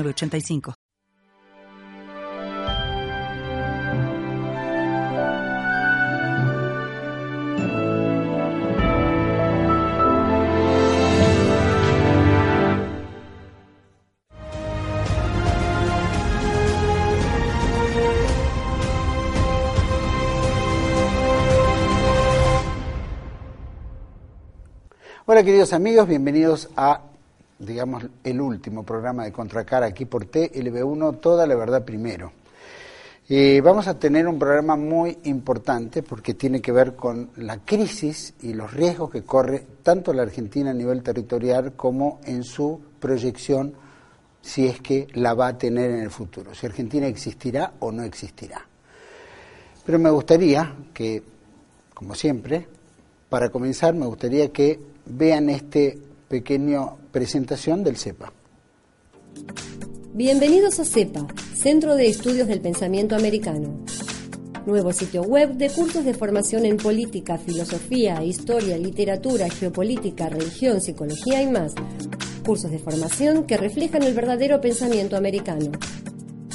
85 Hola queridos amigos, bienvenidos a digamos, el último programa de Contracara aquí por TLB1, Toda la Verdad Primero. Eh, vamos a tener un programa muy importante porque tiene que ver con la crisis y los riesgos que corre tanto la Argentina a nivel territorial como en su proyección si es que la va a tener en el futuro, si Argentina existirá o no existirá. Pero me gustaría que, como siempre, para comenzar, me gustaría que vean este pequeño presentación del CEPA. Bienvenidos a CEPA, Centro de Estudios del Pensamiento Americano. Nuevo sitio web de cursos de formación en política, filosofía, historia, literatura, geopolítica, religión, psicología y más. Cursos de formación que reflejan el verdadero pensamiento americano.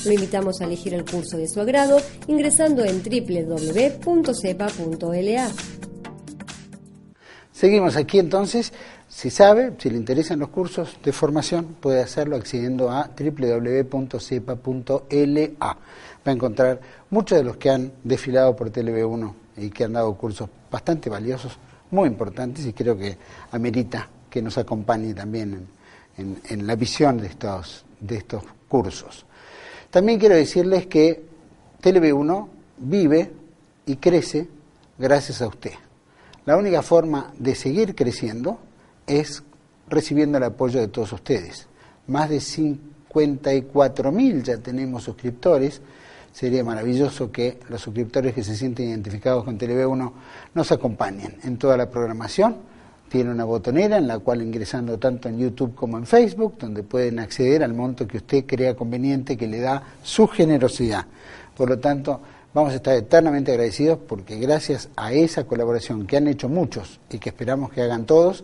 Lo invitamos a elegir el curso de su agrado ingresando en www.cepa.la. Seguimos aquí entonces si sabe, si le interesan los cursos de formación, puede hacerlo accediendo a www.cepa.la. Va a encontrar muchos de los que han desfilado por TLB1 y que han dado cursos bastante valiosos, muy importantes, y creo que amerita que nos acompañe también en, la visión de estos, de estos cursos. También quiero decirles que TLB1 vive y crece gracias a usted. La única forma de seguir creciendo es recibiendo el apoyo de todos ustedes. Más de 54 mil ya tenemos suscriptores. Sería maravilloso que los suscriptores que se sienten identificados con TV1 nos acompañen en toda la programación. Tiene una botonera en la cual ingresando tanto en YouTube como en Facebook, donde pueden acceder al monto que usted crea conveniente, que le da su generosidad. Por lo tanto, vamos a estar eternamente agradecidos porque gracias a esa colaboración que han hecho muchos y que esperamos que hagan todos,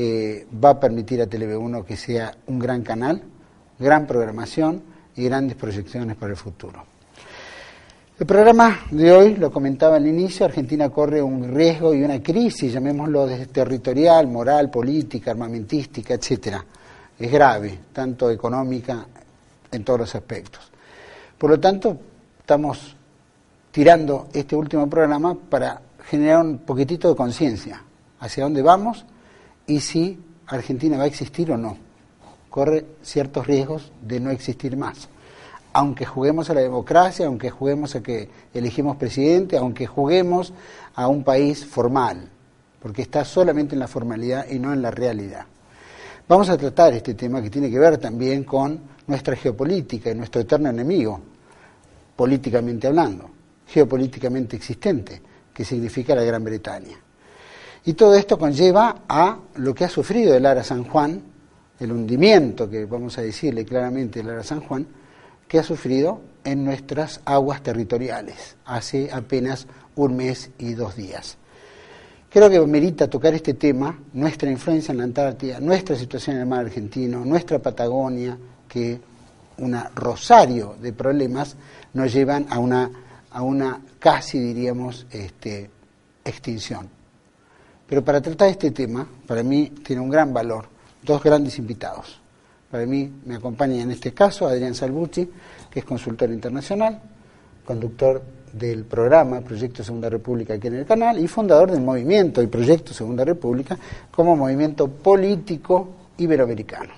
eh, va a permitir a TV1 que sea un gran canal, gran programación y grandes proyecciones para el futuro. El programa de hoy, lo comentaba al inicio, Argentina corre un riesgo y una crisis, llamémoslo desde territorial, moral, política, armamentística, etcétera. Es grave, tanto económica en todos los aspectos. Por lo tanto, estamos tirando este último programa para generar un poquitito de conciencia hacia dónde vamos y si Argentina va a existir o no. Corre ciertos riesgos de no existir más. Aunque juguemos a la democracia, aunque juguemos a que elegimos presidente, aunque juguemos a un país formal, porque está solamente en la formalidad y no en la realidad. Vamos a tratar este tema que tiene que ver también con nuestra geopolítica y nuestro eterno enemigo, políticamente hablando, geopolíticamente existente, que significa la Gran Bretaña. Y todo esto conlleva a lo que ha sufrido el Ara San Juan, el hundimiento que vamos a decirle claramente el Ara San Juan, que ha sufrido en nuestras aguas territoriales hace apenas un mes y dos días. Creo que merita tocar este tema, nuestra influencia en la Antártida, nuestra situación en el mar argentino, nuestra Patagonia, que un rosario de problemas nos llevan a una, a una casi, diríamos, este, extinción. Pero para tratar este tema, para mí tiene un gran valor dos grandes invitados. Para mí me acompaña en este caso Adrián Salvucci, que es consultor internacional, conductor del programa Proyecto Segunda República aquí en el canal y fundador del movimiento y Proyecto Segunda República como movimiento político iberoamericano.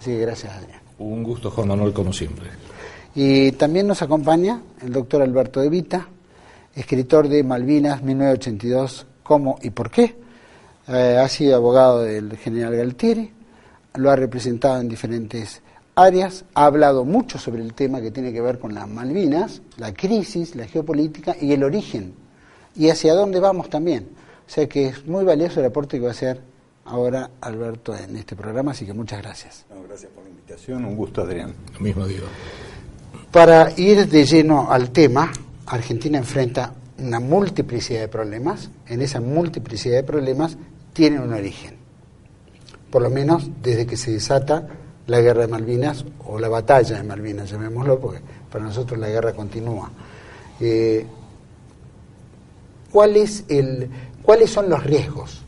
Así que gracias Adrián. Un gusto, Juan Manuel, como siempre. Y también nos acompaña el doctor Alberto De Vita, escritor de Malvinas 1982 cómo y por qué. Eh, ha sido abogado del general Galtieri, lo ha representado en diferentes Arias ha hablado mucho sobre el tema que tiene que ver con las Malvinas, la crisis, la geopolítica y el origen, y hacia dónde vamos también. O sea que es muy valioso el aporte que va a hacer ahora Alberto en este programa, así que muchas gracias. gracias por la invitación, un gusto Adrián. Lo mismo digo. Para ir de lleno al tema, Argentina enfrenta una multiplicidad de problemas, en esa multiplicidad de problemas tienen un origen, por lo menos desde que se desata la guerra de Malvinas o la batalla de Malvinas, llamémoslo, porque para nosotros la guerra continúa. Eh, ¿cuál es el, ¿Cuáles son los riesgos?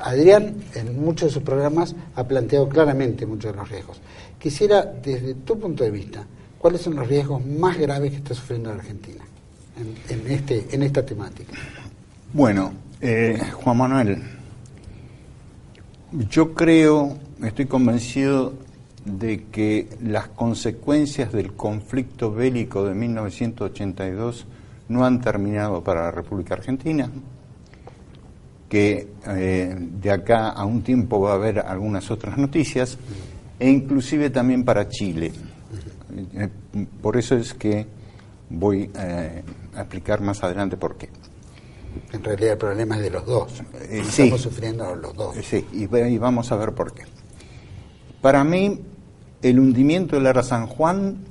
Adrián en muchos de sus programas ha planteado claramente muchos de los riesgos. Quisiera, desde tu punto de vista, ¿cuáles son los riesgos más graves que está sufriendo la Argentina en, este, en esta temática? Bueno, eh, Juan Manuel, yo creo, estoy convencido de que las consecuencias del conflicto bélico de 1982 no han terminado para la República Argentina, que eh, de acá a un tiempo va a haber algunas otras noticias, e inclusive también para Chile. Eh, por eso es que voy eh, a explicar más adelante por qué. En realidad el problema es de los dos. Estamos sufriendo los dos. Sí, y, y, vamos a ver por qué. Para mí, el hundimiento del Ara San Juan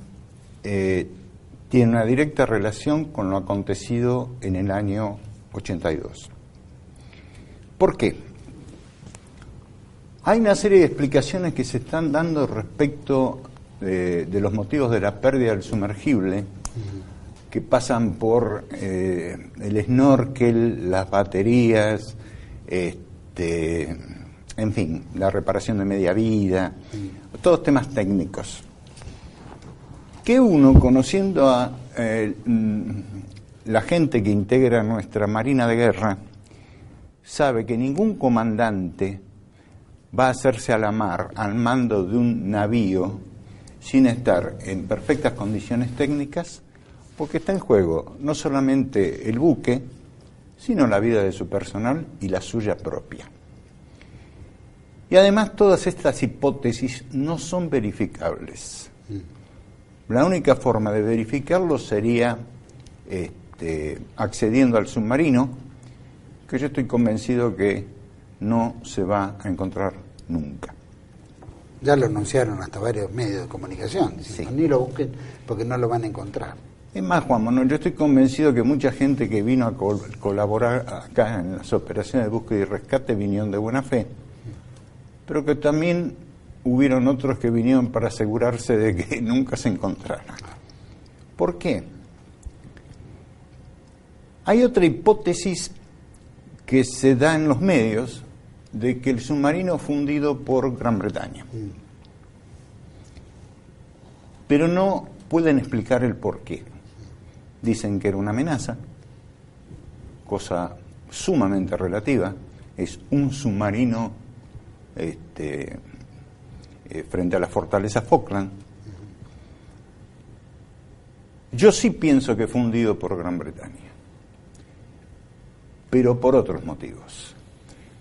tiene una directa relación con lo acontecido en el año 82. ¿Por qué? Hay una serie de explicaciones que se están dando respecto de, los motivos de la pérdida del sumergible, que pasan por eh, el snorkel, las baterías, este, en fin, la reparación de media vida, todos temas técnicos. Que uno, conociendo a eh, la gente que integra nuestra Marina de Guerra, sabe que ningún comandante va a hacerse a la mar al mando de un navío sin estar en perfectas condiciones técnicas, porque está en juego no solamente el buque, sino la vida de su personal y la suya propia. Y además todas estas hipótesis no son verificables. La única forma de verificarlo sería este, accediendo al submarino, que yo estoy convencido que no se va a encontrar nunca. Ya lo anunciaron hasta varios medios de comunicación, ni lo busquen porque no lo van a encontrar. Es más, Juan Manuel, yo estoy convencido que mucha gente que vino a colaborar acá en las operaciones de búsqueda y rescate vinieron de buena fe, pero que también hubieron otros que vinieron para asegurarse de que nunca se encontraran. ¿Por qué? Hay otra hipótesis que se da en los medios de que el submarino fundido por Gran Bretaña. Pero no pueden explicar el por qué. Dicen que era una amenaza, cosa sumamente relativa, es un submarino este, eh, frente a la fortaleza Falkland. Yo sí pienso que fue hundido por Gran Bretaña pero por otros motivos.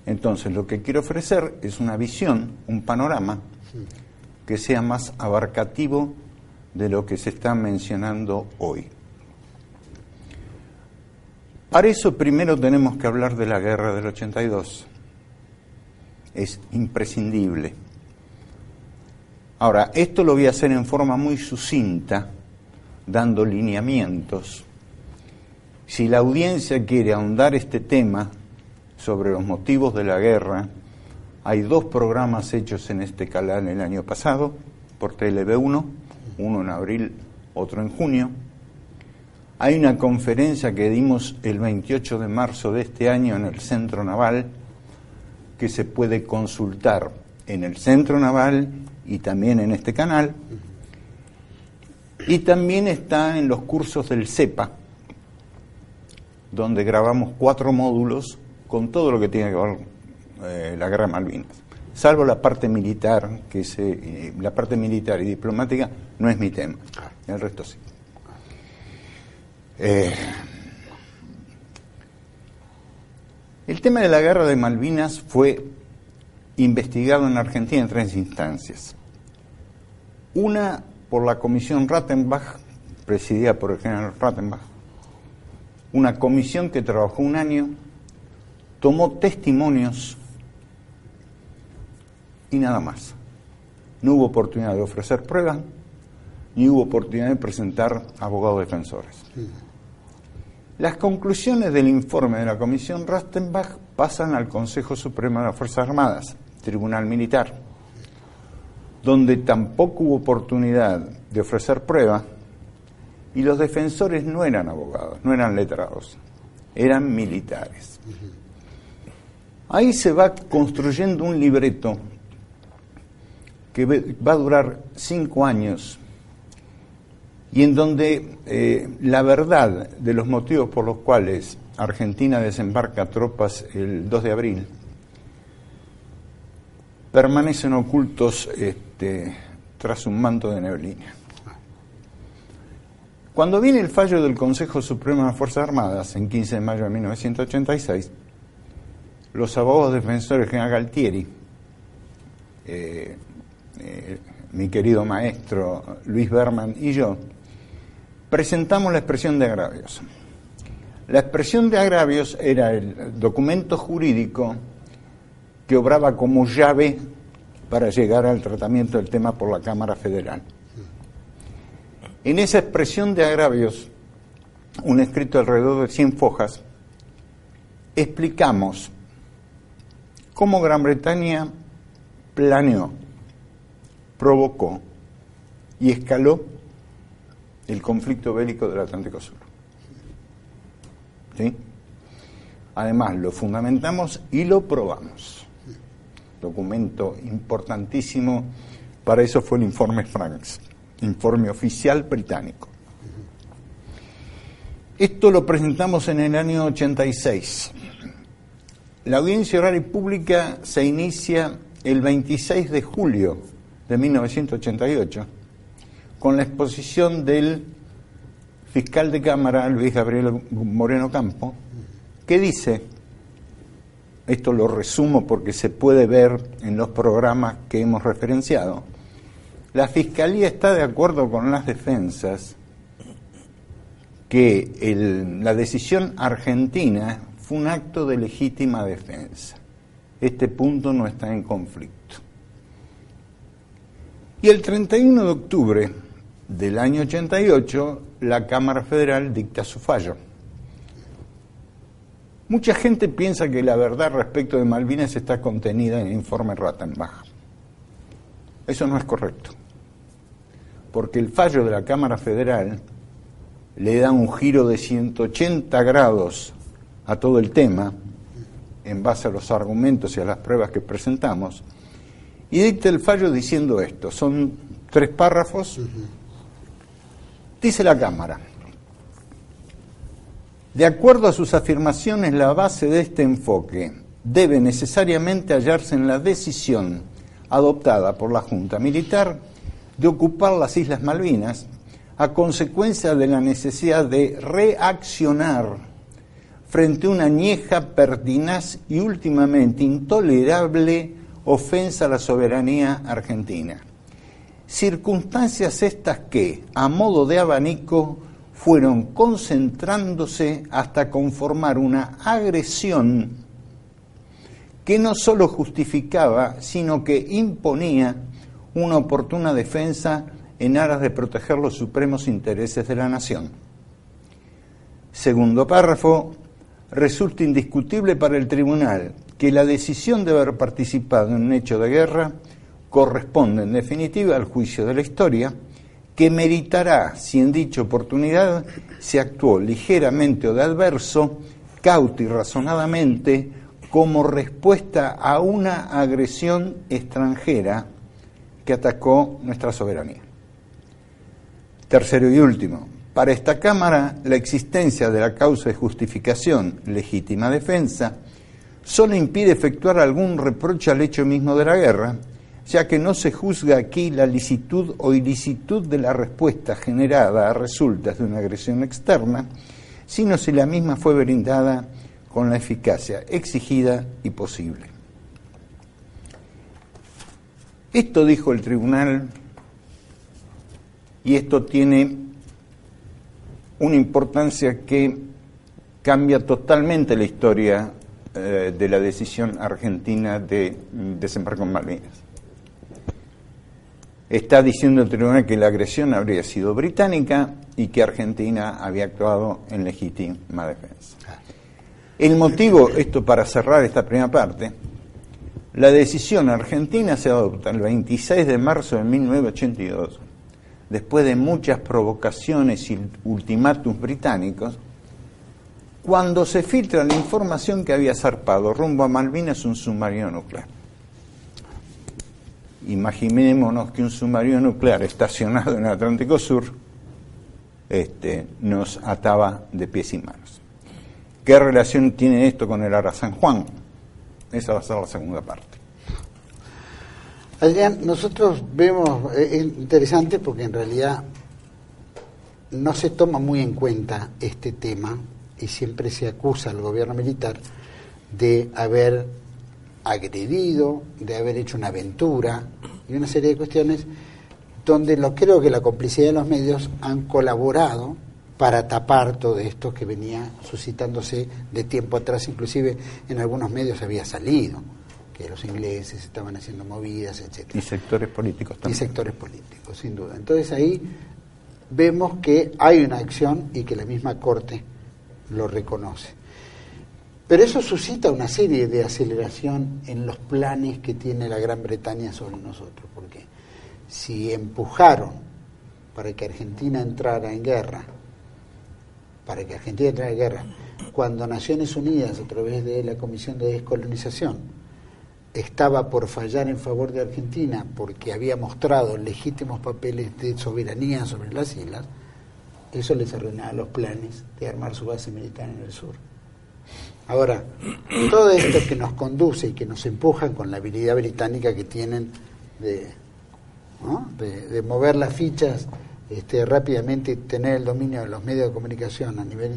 Entonces, lo que quiero ofrecer es una visión, un panorama que sea más abarcativo de lo que se está mencionando hoy. Para eso primero tenemos que hablar de la guerra del 82. Es imprescindible. Ahora, esto lo voy a hacer en forma muy sucinta, dando lineamientos si la audiencia quiere ahondar este tema sobre los motivos de la guerra, hay dos programas hechos en este canal el año pasado por TLB1, uno en abril, otro en junio. Hay una conferencia que dimos el 28 de marzo de este año en el Centro Naval que se puede consultar en el Centro Naval y también en este canal. Y también está en los cursos del CEPA, donde grabamos cuatro módulos con todo lo que tiene que ver eh, la guerra Malvinas. Salvo la parte militar, que se, eh, la parte militar y diplomática no es mi tema, el resto sí. Eh, el tema de la guerra de Malvinas fue investigado en Argentina en tres instancias. Una por la comisión Rattenbach, presidida por el general Rattenbach, una comisión que trabajó un año, tomó testimonios y nada más. No hubo oportunidad de ofrecer pruebas, ni hubo oportunidad de presentar abogados defensores. Las conclusiones del informe de la Comisión Rastenbach pasan al Consejo Supremo de las Fuerzas Armadas, Tribunal Militar, donde tampoco hubo oportunidad de ofrecer pruebas y los defensores no eran abogados, no eran letrados, eran militares. Ahí se va construyendo un libreto que va a durar cinco años y en donde eh, la verdad de los motivos por los cuales Argentina desembarca tropas el 2 de abril permanecen ocultos este, tras un manto de neblina. Cuando viene el fallo del Consejo Supremo de las Fuerzas Armadas, en 15 de mayo de 1986, los abogados defensores general Galtieri, eh, eh, mi querido maestro Luis Berman y yo, presentamos la expresión de agravios. La expresión de agravios era el documento jurídico que obraba como llave para llegar al tratamiento del tema por la Cámara Federal. En esa expresión de agravios, un escrito alrededor de 100 fojas, explicamos cómo Gran Bretaña planeó, provocó y escaló el conflicto bélico del Atlántico Sur. ¿Sí? Además, lo fundamentamos y lo probamos. Documento importantísimo, para eso fue el informe Franks, informe oficial británico. Esto lo presentamos en el año 86. La audiencia oral y pública se inicia el 26 de julio de 1988 con la exposición del fiscal de Cámara, Luis Gabriel Moreno Campo, que dice, esto lo resumo porque se puede ver en los programas que hemos referenciado, la Fiscalía está de acuerdo con las defensas que la decisión argentina fue un acto de legítima defensa. Este punto no está en conflicto. Y el 31 de octubre del año 88, la Cámara Federal dicta su fallo. Mucha gente piensa que la verdad respecto de Malvinas está contenida en el informe Rattenbach. Eso no es correcto, porque el fallo de la Cámara Federal le da un giro de 180 grados a todo el tema, en base a los argumentos y a las pruebas que presentamos, y dicta el fallo diciendo esto. Son tres párrafos Dice la Cámara, de acuerdo a sus afirmaciones, la base de este enfoque debe necesariamente hallarse en la decisión adoptada por la Junta Militar de ocupar las Islas Malvinas a consecuencia de la necesidad de reaccionar frente a una añeja, pertinaz y últimamente intolerable ofensa a la soberanía argentina. Circunstancias estas que, a modo de abanico, fueron concentrándose hasta conformar una agresión que no sólo justificaba, sino que imponía una oportuna defensa en aras de proteger los supremos intereses de la nación. Segundo párrafo, resulta indiscutible para el tribunal que la decisión de haber participado en un hecho de guerra corresponde en definitiva al juicio de la historia, que meritará si en dicha oportunidad se actuó ligeramente o de adverso, cauto y razonadamente, como respuesta a una agresión extranjera que atacó nuestra soberanía. Tercero y último, para esta Cámara la existencia de la causa de justificación legítima defensa solo impide efectuar algún reproche al hecho mismo de la guerra, ya que no se juzga aquí la licitud o ilicitud de la respuesta generada a resultas de una agresión externa, sino si la misma fue brindada con la eficacia exigida y posible. Esto dijo el tribunal y esto tiene una importancia que cambia totalmente la historia eh, de la decisión argentina de desembarco en Malvinas. Está diciendo el tribunal que la agresión habría sido británica y que Argentina había actuado en legítima defensa. El motivo, esto para cerrar esta primera parte, la decisión argentina se adopta el 26 de marzo de 1982, después de muchas provocaciones y ultimátums británicos, cuando se filtra la información que había zarpado rumbo a Malvinas un submarino nuclear. Imaginémonos que un submarino nuclear estacionado en el Atlántico Sur este, nos ataba de pies y manos. ¿Qué relación tiene esto con el Ara San Juan? Esa va a ser la segunda parte. Adrián, nosotros vemos, eh, es interesante porque en realidad no se toma muy en cuenta este tema y siempre se acusa al gobierno militar de haber agredido, de haber hecho una aventura y una serie de cuestiones donde lo, creo que la complicidad de los medios han colaborado para tapar todo esto que venía suscitándose de tiempo atrás, inclusive en algunos medios había salido, que los ingleses estaban haciendo movidas, etc. Y sectores políticos también. Y sectores políticos, sin duda. Entonces ahí vemos que hay una acción y que la misma Corte lo reconoce. Pero eso suscita una serie de aceleración en los planes que tiene la Gran Bretaña sobre nosotros, porque si empujaron para que Argentina entrara en guerra, para que Argentina entrara en guerra, cuando Naciones Unidas, a través de la Comisión de Descolonización, estaba por fallar en favor de Argentina porque había mostrado legítimos papeles de soberanía sobre las islas, eso les arruinaba los planes de armar su base militar en el sur. Ahora, todo esto que nos conduce y que nos empuja con la habilidad británica que tienen de, de, mover las fichas este, rápidamente y tener el dominio de los medios de comunicación a nivel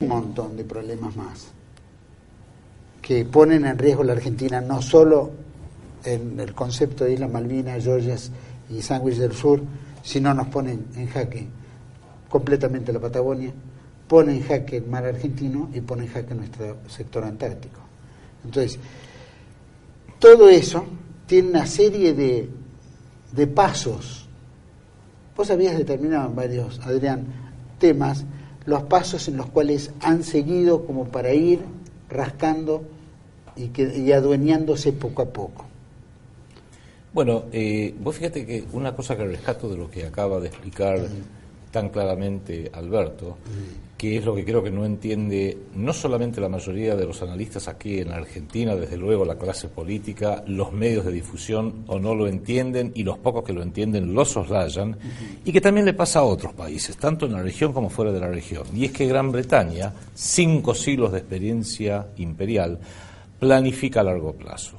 un montón de problemas más que ponen en riesgo la Argentina no solo en el concepto de Islas Malvinas, Georgias y Sandwich del Sur, sino nos ponen en jaque completamente la Patagonia, pone en jaque el mar argentino y pone en jaque nuestro sector antártico. Entonces, todo eso tiene una serie de, de pasos. Vos habías determinado en varios, Adrián, temas, los pasos en los cuales han seguido como para ir rascando y, que, y adueñándose poco a poco. Bueno, eh, vos fíjate que una cosa que rescato de lo que acaba de explicar tan claramente Alberto, que es lo que creo que no entiende no solamente la mayoría de los analistas aquí en Argentina, desde luego la clase política, los medios de difusión o no lo entienden y los pocos que lo entienden lo soslayan, y que también le pasa a otros países, tanto en la región como fuera de la región. Y es que Gran Bretaña, cinco siglos de experiencia imperial, planifica a largo plazo.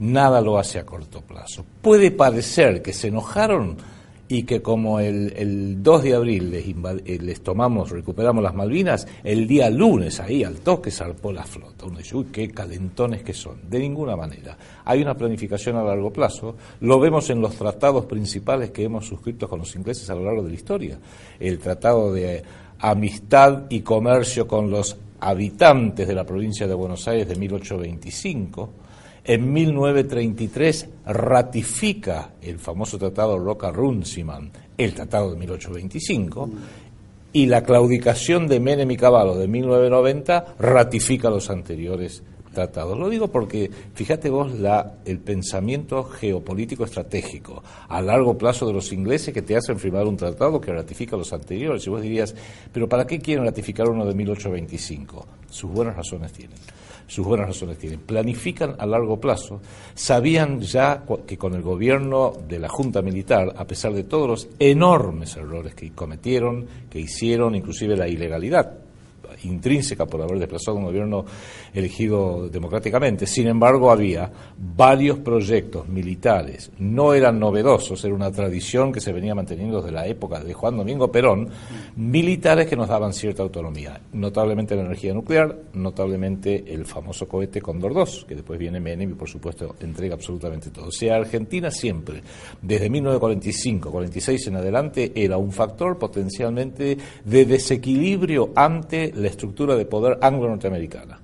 Nada lo hace a corto plazo. Puede parecer que se enojaron y que como el, el 2 de abril les, eh, les, tomamos, recuperamos las Malvinas, el día lunes ahí al toque zarpó la flota. Uno dice, uy, qué calentones que son. De ninguna manera. Hay una planificación a largo plazo. Lo vemos en los tratados principales que hemos suscrito con los ingleses a lo largo de la historia. El tratado de amistad y comercio con los habitantes de la provincia de Buenos Aires de 1825 en 1933 ratifica el famoso tratado Roca-Runciman, el tratado de 1825, y la claudicación de Menem y Cavallo de 1990 ratifica los anteriores tratados. Lo digo porque, fíjate vos, la, el pensamiento geopolítico estratégico a largo plazo de los ingleses que te hacen firmar un tratado que ratifica los anteriores. Y vos dirías, ¿pero para qué quieren ratificar uno de 1825? Sus buenas razones tienen sus buenas razones tienen. Planifican a largo plazo, sabían ya que con el gobierno de la Junta Militar, a pesar de todos los enormes errores que cometieron, que hicieron, inclusive la ilegalidad, intrínseca por haber desplazado un gobierno elegido democráticamente. Sin embargo, había varios proyectos militares, no eran novedosos, era una tradición que se venía manteniendo desde la época de Juan Domingo Perón, militares que nos daban cierta autonomía, notablemente la energía nuclear, notablemente el famoso cohete Condor 2, que después viene Menem y por supuesto entrega absolutamente todo. O sea, Argentina siempre, desde 1945, 46 en adelante, era un factor potencialmente de desequilibrio ante la estructura de poder anglo-norteamericana.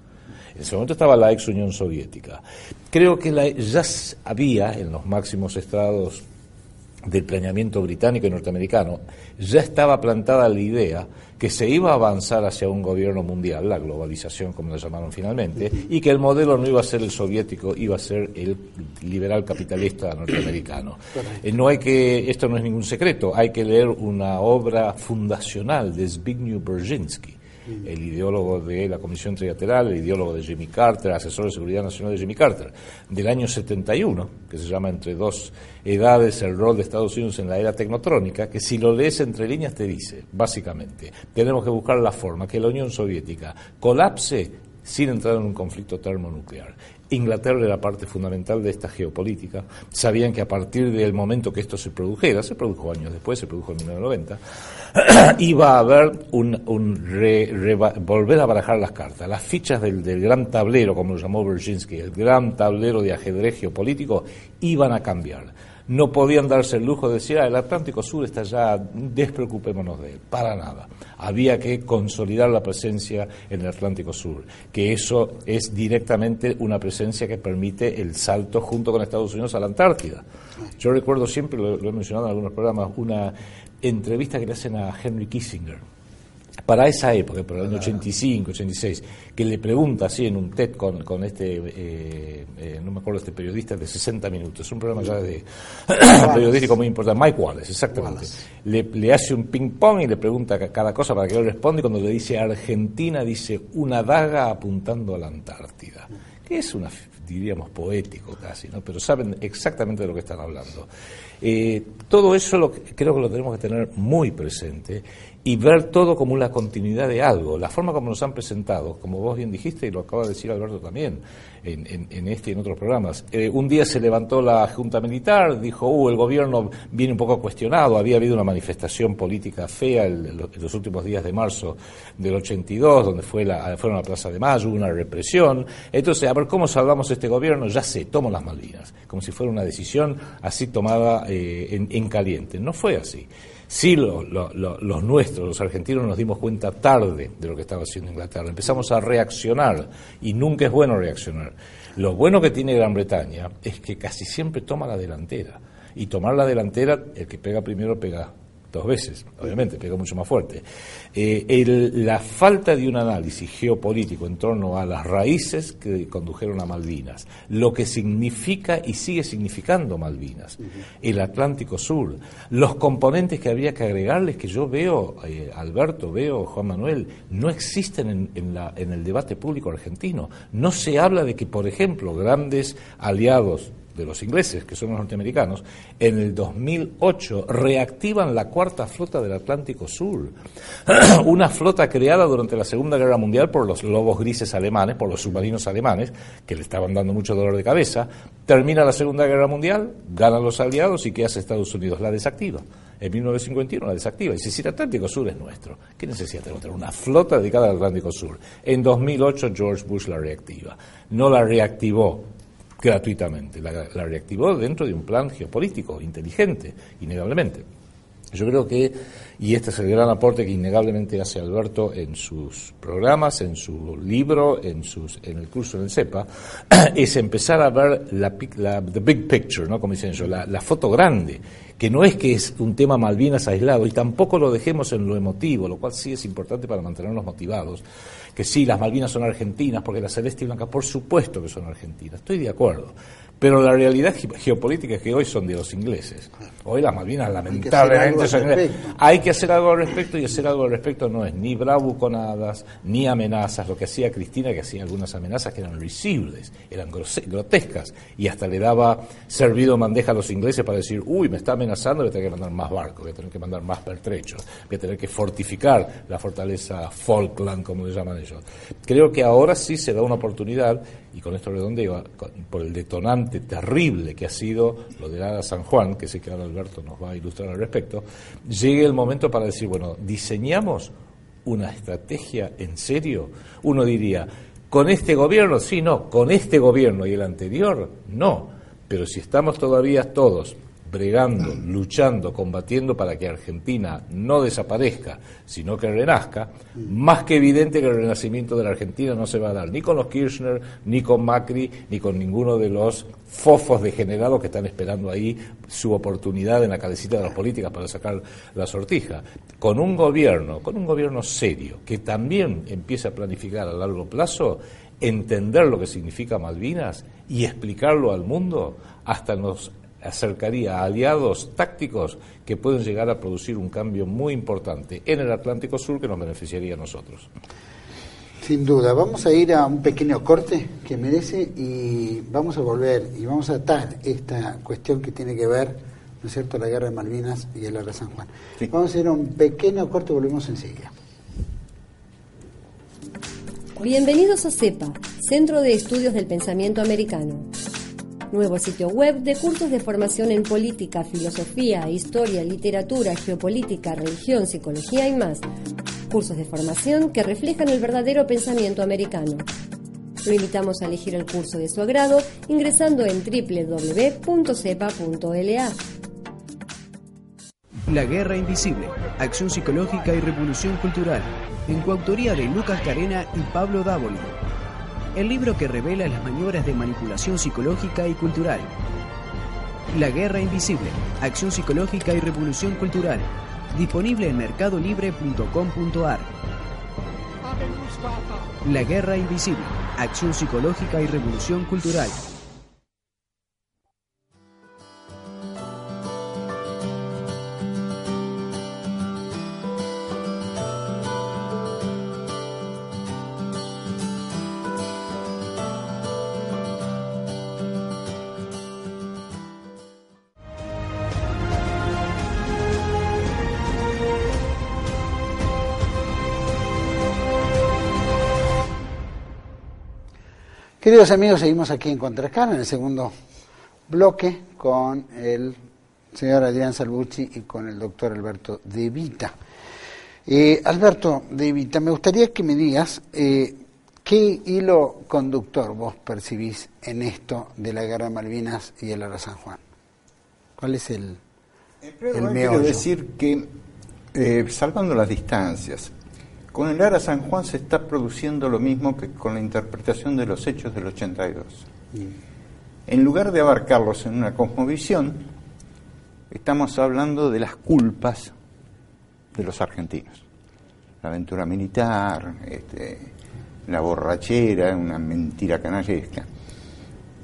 En ese momento estaba la ex Unión Soviética. Creo que ya había en los máximos estados del planeamiento británico y norteamericano, ya estaba plantada la idea que se iba a avanzar hacia un gobierno mundial, la globalización como lo llamaron finalmente, y que el modelo no iba a ser el soviético, iba a ser el liberal capitalista norteamericano. Eh, no hay que, esto no es ningún secreto, hay que leer una obra fundacional de Zbigniew Brzezinski, el ideólogo de la Comisión Trilateral, el ideólogo de Jimmy Carter, asesor de seguridad nacional de Jimmy Carter, del año 71, que se llama Entre dos edades, el rol de Estados Unidos en la era tecnotrónica, que si lo lees entre líneas te dice, básicamente, tenemos que buscar la forma que la Unión Soviética colapse sin entrar en un conflicto termonuclear. Inglaterra era parte fundamental de esta geopolítica. Sabían que a partir del momento que esto se produjera, se produjo años después, se produjo en 1990, iba a haber un, volver a barajar las cartas. Las fichas del, del, gran tablero, como lo llamó Brzezinski, el gran tablero de ajedrez geopolítico, iban a cambiar no podían darse el lujo de decir, ah, el Atlántico Sur está ya, despreocupémonos de él, para nada. Había que consolidar la presencia en el Atlántico Sur, que eso es directamente una presencia que permite el salto junto con Estados Unidos a la Antártida. Yo recuerdo siempre, lo, lo he mencionado en algunos programas, una entrevista que le hacen a Henry Kissinger, para esa época, para el año 85, 86, que le pregunta así en un TED con, con este, eh, eh, no me acuerdo, este periodista de 60 minutos, es un programa ya de periodístico muy importante, Mike Wallace, exactamente. Le, le, hace un ping-pong y le pregunta cada cosa para que él responda y cuando le dice Argentina, dice una daga apuntando a la Antártida, que es una diríamos poético casi, ¿no? pero saben exactamente de lo que están hablando. Eh, todo eso lo, creo que lo tenemos que tener muy presente y ver todo como una continuidad de algo. La forma como nos han presentado, como vos bien dijiste y lo acaba de decir Alberto también en, este y en otros programas, eh, un día se levantó la Junta Militar, dijo, uh, el gobierno viene un poco cuestionado, había habido una manifestación política fea en los últimos días de marzo del 82, donde fue la, fueron a la Plaza de Mayo, hubo una represión. Entonces, a ver, ¿cómo salvamos este gobierno? Ya sé, tomo las Malvinas, como si fuera una decisión así tomada eh, en, en caliente. No fue así. Sí, los nuestros, los argentinos, nos dimos cuenta tarde de lo que estaba haciendo Inglaterra. Empezamos a reaccionar y nunca es bueno reaccionar. Lo bueno que tiene Gran Bretaña es que casi siempre toma la delantera. Y tomar la delantera, el que pega primero pega dos veces, obviamente, pega mucho más fuerte. Eh, la falta de un análisis geopolítico en torno a las raíces que condujeron a Malvinas, lo que significa y sigue significando Malvinas, el Atlántico Sur, los componentes que había que agregarles que yo veo, eh, Alberto, veo, Juan Manuel, no existen en, la, en el debate público argentino. No se habla de que, por ejemplo, grandes aliados de los ingleses, que son los norteamericanos, en el 2008 reactivan la cuarta flota del Atlántico Sur, una flota creada durante la Segunda Guerra Mundial por los lobos grises alemanes, por los submarinos alemanes, que le estaban dando mucho dolor de cabeza. Termina la Segunda Guerra Mundial, ganan los aliados y ¿qué hace Estados Unidos? La desactiva. En 1951 la desactiva y si el Atlántico Sur es nuestro, ¿qué necesidad tenemos tener una flota dedicada al Atlántico Sur? En 2008 George Bush la reactiva. No la reactivó gratuitamente. La, reactivó dentro de un plan geopolítico inteligente, innegablemente. Yo creo que, y este es el gran aporte que innegablemente hace Alberto en sus programas, en su libro, en, sus, en el curso en el CEPA, es empezar a ver la, la the big picture, ¿no? como dicen la, la foto grande, que no es que es un tema Malvinas aislado y tampoco lo dejemos en lo emotivo, lo cual sí es importante para mantenernos motivados, que sí, las Malvinas son argentinas, porque la celeste y blanca, por supuesto que son argentinas, estoy de acuerdo. Pero la realidad geopolítica es que hoy son de los ingleses. Hoy las Malvinas lamentablemente son ingleses. Hay que hacer algo al respecto y hacer algo al respecto no es ni bravuconadas, ni amenazas. Lo que hacía Cristina, que hacía algunas amenazas que eran risibles, eran grotescas y hasta le daba servido bandeja a los ingleses para decir, uy, me está amenazando, voy a tener que mandar más barcos, voy a tener que mandar más pertrechos, voy a tener que fortificar la fortaleza Falkland, como le llaman ellos. Creo que ahora sí se da una oportunidad, y con esto redondeo, por el detonante terrible que ha sido lo de la San Juan, que sé que ahora Alberto nos va a ilustrar al respecto, llegue el momento para decir, bueno, diseñamos una estrategia en serio. Uno diría, con este gobierno, sí, no, con este gobierno y el anterior, no. Pero si estamos todavía todos bregando, luchando, combatiendo para que Argentina no desaparezca, sino que renazca, más que evidente que el renacimiento de la Argentina no se va a dar ni con los Kirchner, ni con Macri, ni con ninguno de los fofos degenerados que están esperando ahí su oportunidad en la cabecita de las políticas para sacar la sortija. Con un gobierno, con un gobierno serio, que también empiece a planificar a largo plazo, entender lo que significa Malvinas y explicarlo al mundo, hasta nos acercaría a aliados tácticos que pueden llegar a producir un cambio muy importante en el Atlántico Sur que nos beneficiaría a nosotros. Sin duda, vamos a ir a un pequeño corte que merece y vamos a volver y vamos a atar esta cuestión que tiene que ver, ¿no es cierto?, la guerra de Malvinas y el guerra de San Juan. Vamos a ir a un pequeño corte y volvemos enseguida. Bienvenidos a CEPA, Centro de Estudios del Pensamiento Americano nuevo sitio web de cursos de formación en política, filosofía, historia, literatura, geopolítica, religión, psicología y más. Cursos de formación que reflejan el verdadero pensamiento americano. Lo invitamos a elegir el curso de su agrado ingresando en www.cepa.la. La Guerra Invisible, Acción Psicológica y Revolución Cultural, en coautoría de Lucas Carena y Pablo Dávoli el libro que revela las maniobras de manipulación psicológica y cultural. La Guerra Invisible, Acción Psicológica y Revolución Cultural, disponible en mercadolibre.com.ar. La Guerra Invisible, Acción Psicológica y Revolución Cultural. Queridos amigos, seguimos aquí en Contrascana, en el segundo bloque, con el señor Adrián Salvucci y con el doctor Alberto De Vita. Eh, Alberto De Vita, me gustaría que me digas eh, qué hilo conductor vos percibís en esto de la guerra de Malvinas y el Ara San Juan. ¿Cuál es el, el Quiero decir que, eh, salvando las distancias, con el Ara San Juan se está produciendo lo mismo que con la interpretación de los hechos del 82. En lugar de abarcarlos en una cosmovisión, estamos hablando de las culpas de los argentinos. La aventura militar, este, la borrachera, una mentira canallesca.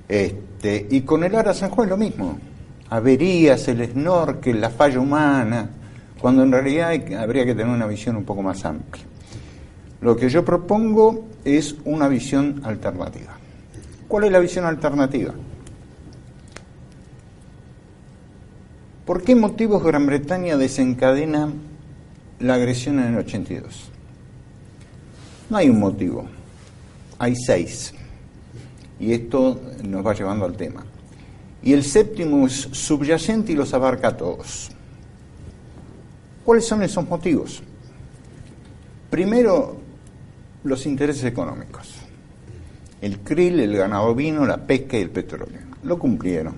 Este, y con el Ara San Juan lo mismo. Averías, el snorkel, la falla humana, cuando en realidad habría que tener una visión un poco más amplia. Lo que yo propongo es una visión alternativa. ¿Cuál es la visión alternativa? ¿Por qué motivos Gran Bretaña desencadena la agresión en el 82? No hay un motivo, hay seis. Y esto nos va llevando al tema. Y el séptimo es subyacente y los abarca a todos. ¿Cuáles son esos motivos? Primero, los intereses económicos. El krill, el ganado vino, la pesca y el petróleo. Lo cumplieron.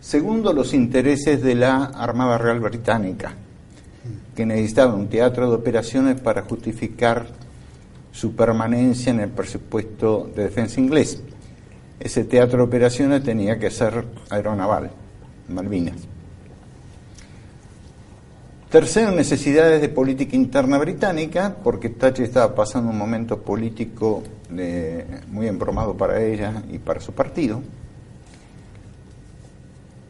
Segundo, los intereses de la Armada Real Británica, que necesitaba un teatro de operaciones para justificar su permanencia en el presupuesto de defensa inglés. Ese teatro de operaciones tenía que ser aeronaval, Malvinas. Tercero, necesidades de política interna británica, porque Thatcher estaba pasando un momento político muy embromado para ella y para su partido.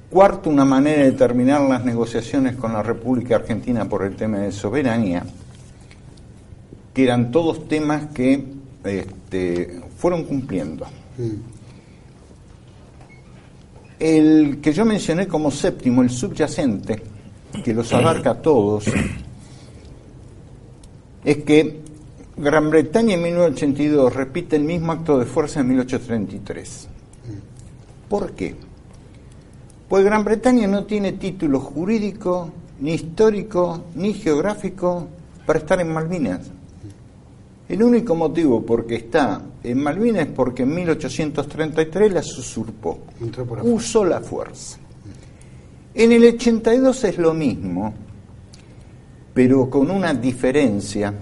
Cuarto, una manera de terminar las negociaciones con la República Argentina por el tema de soberanía, que eran todos temas que este, fueron cumpliendo. El que yo mencioné como séptimo, el subyacente, que los abarca a todos, es que Gran Bretaña en 1982 repite el mismo acto de fuerza en 1833. ¿Por qué? Pues Gran Bretaña no tiene título jurídico, ni histórico, ni geográfico para estar en Malvinas. El único motivo por que está en Malvinas es porque en 1833 las usurpó, usó la fuerza. En el 82 es lo mismo, pero con una diferencia,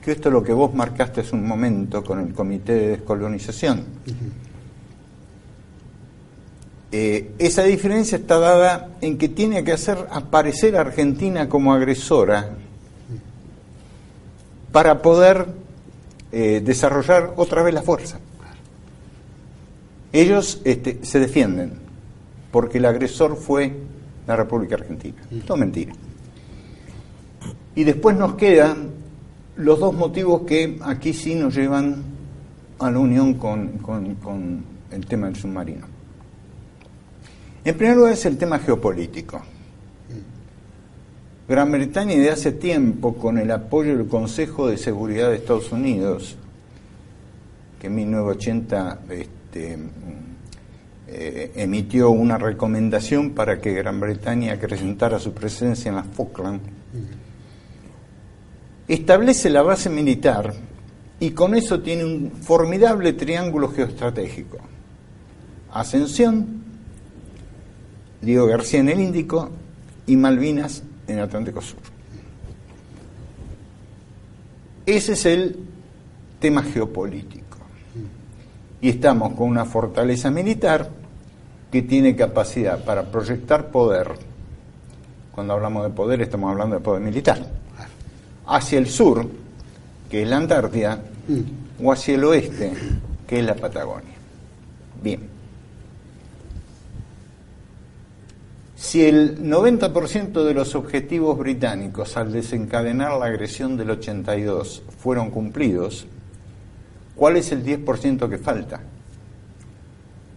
que esto es lo que vos marcaste hace un momento con el Comité de Descolonización. Eh, esa diferencia está dada en que tiene que hacer aparecer a Argentina como agresora para poder eh, desarrollar otra vez la fuerza. Ellos este, se defienden porque el agresor fue la República Argentina. Todo mentira. Y después nos quedan los dos motivos que aquí sí nos llevan a la unión con, con el tema del submarino. En primer lugar es el tema geopolítico. Gran Bretaña de hace tiempo, con el apoyo del Consejo de Seguridad de Estados Unidos, que en 1980 este, eh, emitió una recomendación para que Gran Bretaña acrecentara su presencia en las Falkland, establece la base militar y con eso tiene un formidable triángulo geoestratégico. Ascensión, Diego García en el Índico y Malvinas en Atlántico Sur. Ese es el tema geopolítico. Y estamos con una fortaleza militar que tiene capacidad para proyectar poder. Cuando hablamos de poder estamos hablando de poder militar. Hacia el sur, que es la Antártida, o hacia el oeste, que es la Patagonia. Bien. Si el 90% de los objetivos británicos al desencadenar la agresión del 82 fueron cumplidos, ¿cuál es el 10% que falta?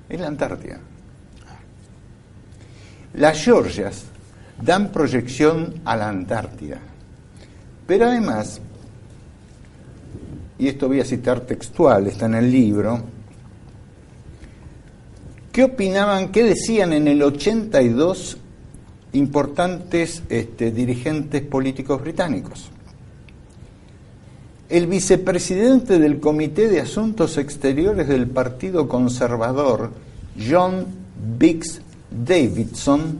Es la Antártida. Las Georgias dan proyección a la Antártida, pero además, y esto voy a citar textual, está en el libro, ¿Qué opinaban, qué decían en el 82 importantes este, dirigentes políticos británicos? El vicepresidente del Comité de Asuntos Exteriores del Partido Conservador, John Biggs Davidson,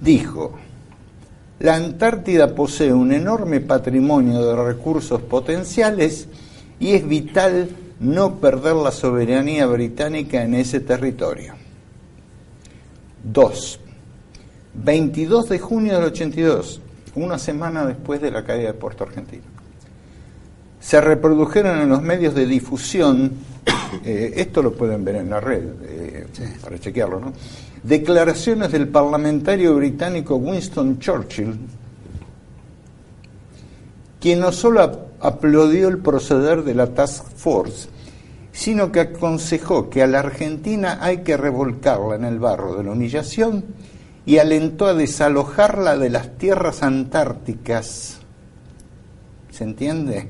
dijo, la Antártida posee un enorme patrimonio de recursos potenciales y es vital no perder la soberanía británica en ese territorio. 2. 22 de junio del 82, una semana después de la caída de Puerto Argentino. Se reprodujeron en los medios de difusión, eh, esto lo pueden ver en la red, eh, para chequearlo, ¿no? Declaraciones del parlamentario británico Winston Churchill, quien no solo aplaudió el proceder de la Task Force, sino que aconsejó que a la Argentina hay que revolcarla en el barro de la humillación y alentó a desalojarla de las tierras antárticas. ¿Se entiende?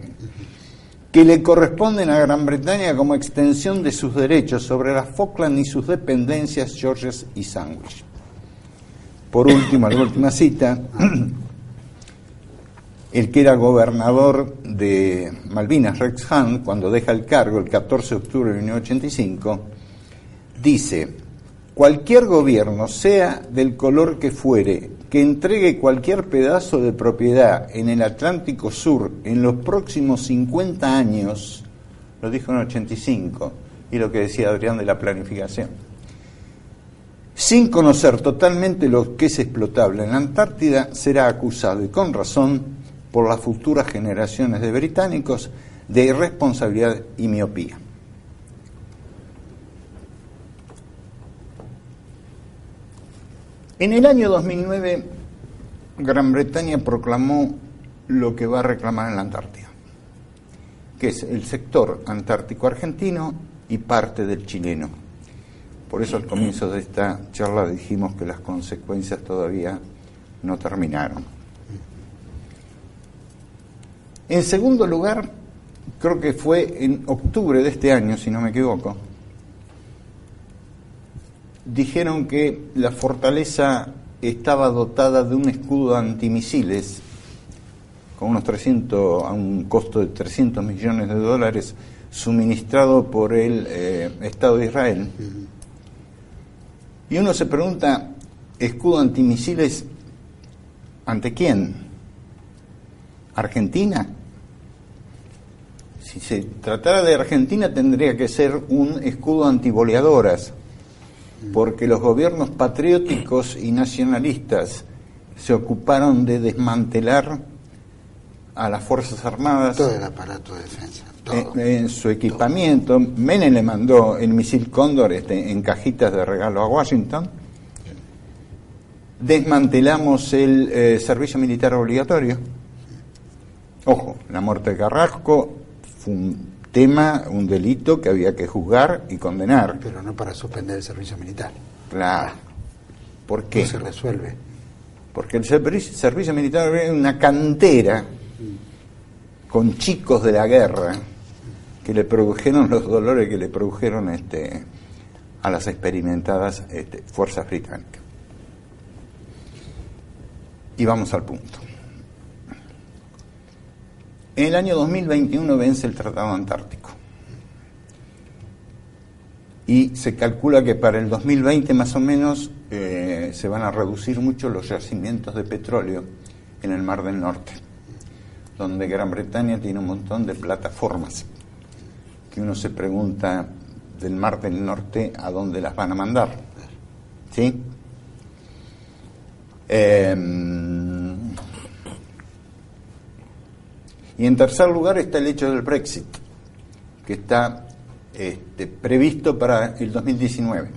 Que le corresponden a Gran Bretaña como extensión de sus derechos sobre las Falkland y sus dependencias, Georges y Sandwich. Por último, la última cita, el que era gobernador de Malvinas, Rex Hunt, cuando deja el cargo el 14 de octubre de 1985, dice, cualquier gobierno, sea del color que fuere, que entregue cualquier pedazo de propiedad en el Atlántico Sur en los próximos 50 años, lo dijo en el 85, y lo que decía Adrián de la planificación, sin conocer totalmente lo que es explotable en la Antártida, será acusado, y con razón, por las futuras generaciones de británicos de irresponsabilidad y miopía. En el año 2009, Gran Bretaña proclamó lo que va a reclamar en la Antártida, que es el sector antártico argentino y parte del chileno, Por eso al comienzo de esta charla dijimos que las consecuencias todavía no terminaron. En segundo lugar, creo que fue en octubre de este año, si no me equivoco, dijeron que la fortaleza estaba dotada de un escudo antimisiles con unos 300, a un costo de 300 millones de dólares, suministrado por el eh, Estado de Israel. Y uno se pregunta, ¿escudo antimisiles ante quién? ¿Argentina? Si se tratara de Argentina tendría que ser un escudo antiboleadoras, porque los gobiernos patrióticos y nacionalistas se ocuparon de desmantelar a las Fuerzas Armadas. Todo el aparato de defensa. En, su equipamiento. Menem le mandó el misil Cóndor este, en cajitas de regalo a Washington. Desmantelamos el eh, servicio militar obligatorio. Ojo, la muerte de Carrasco fue un tema, un delito que había que juzgar y condenar. Pero no para suspender el servicio militar. Claro. ¿Por qué? No se resuelve. Porque el servicio militar es una cantera con chicos de la guerra que le produjeron los dolores que le produjeron este, a las experimentadas este, fuerzas británicas. Y vamos al punto. En el año 2021 vence el Tratado Antártico. Y se calcula que para el 2020 más o menos eh, se van a reducir mucho los yacimientos de petróleo en el Mar del Norte donde Gran Bretaña tiene un montón de plataformas que uno se pregunta del Mar del Norte a dónde las van a mandar. ¿Sí? Em, y en tercer lugar está el hecho del Brexit, que está este, previsto para el 2019.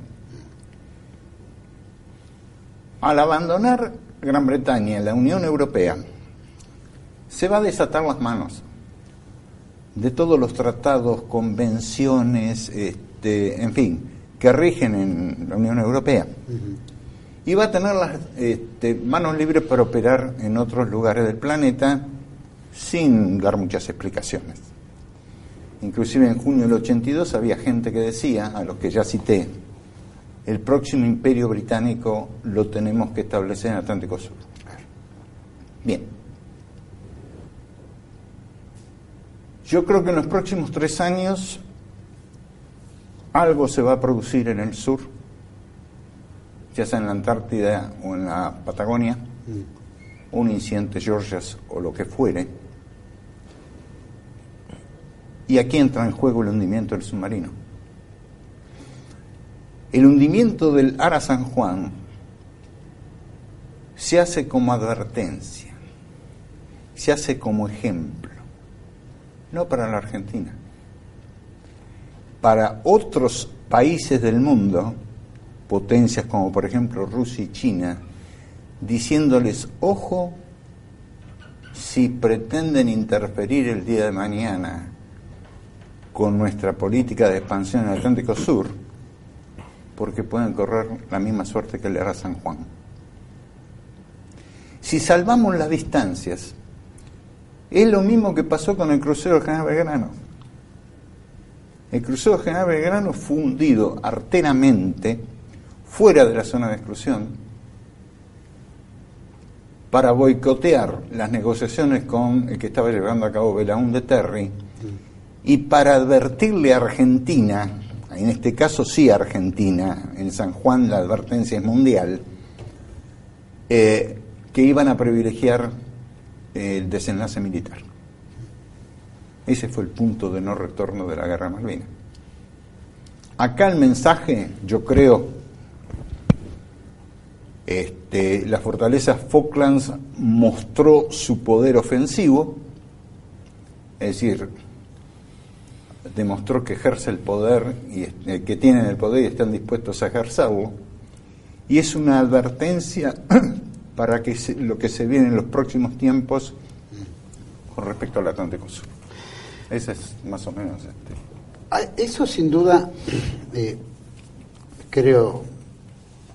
Al abandonar Gran Bretaña la Unión Europea, se va a desatar las manos de todos los tratados, convenciones, este, en fin, que rigen en la Unión Europea. Y va a tener las este, manos libres para operar en otros lugares del planeta sin dar muchas explicaciones. Inclusive en junio del 82 había gente que decía, a los que ya cité, el próximo imperio británico lo tenemos que establecer en Atlántico Sur. Bien, Yo creo que en los próximos tres años algo se va a producir en el sur, ya sea en la Antártida o en la Patagonia, mm. un incidente Georgias o lo que fuere. Y aquí entra en juego el hundimiento del submarino. El hundimiento del Ara San Juan se hace como advertencia, se hace como ejemplo no para la Argentina. Para otros países del mundo, potencias como por ejemplo Rusia y China, diciéndoles, ojo, si pretenden interferir el día de mañana con nuestra política de expansión en el Atlántico Sur, porque pueden correr la misma suerte que le hará San Juan. Si salvamos las distancias, es lo mismo que pasó con el crucero General Belgrano. El crucero General Belgrano fue hundido arteramente fuera de la zona de exclusión para boicotear las negociaciones con el que estaba llevando a cabo Belaún de Terry y para advertirle a Argentina, en este caso sí Argentina, en San Juan la advertencia es mundial, eh, que iban a privilegiar el desenlace militar. Ese fue el punto de no retorno de la guerra Malvina. Acá el mensaje, yo creo, este, la fortaleza Falklands mostró su poder ofensivo, es decir, demostró que ejerce el poder y eh, que tienen el poder y están dispuestos a ejercerlo, y es una advertencia para que lo que se viene en los próximos tiempos con respecto al Atlántico Sur. Ese es más o menos este. Ah, eso sin duda, eh, creo,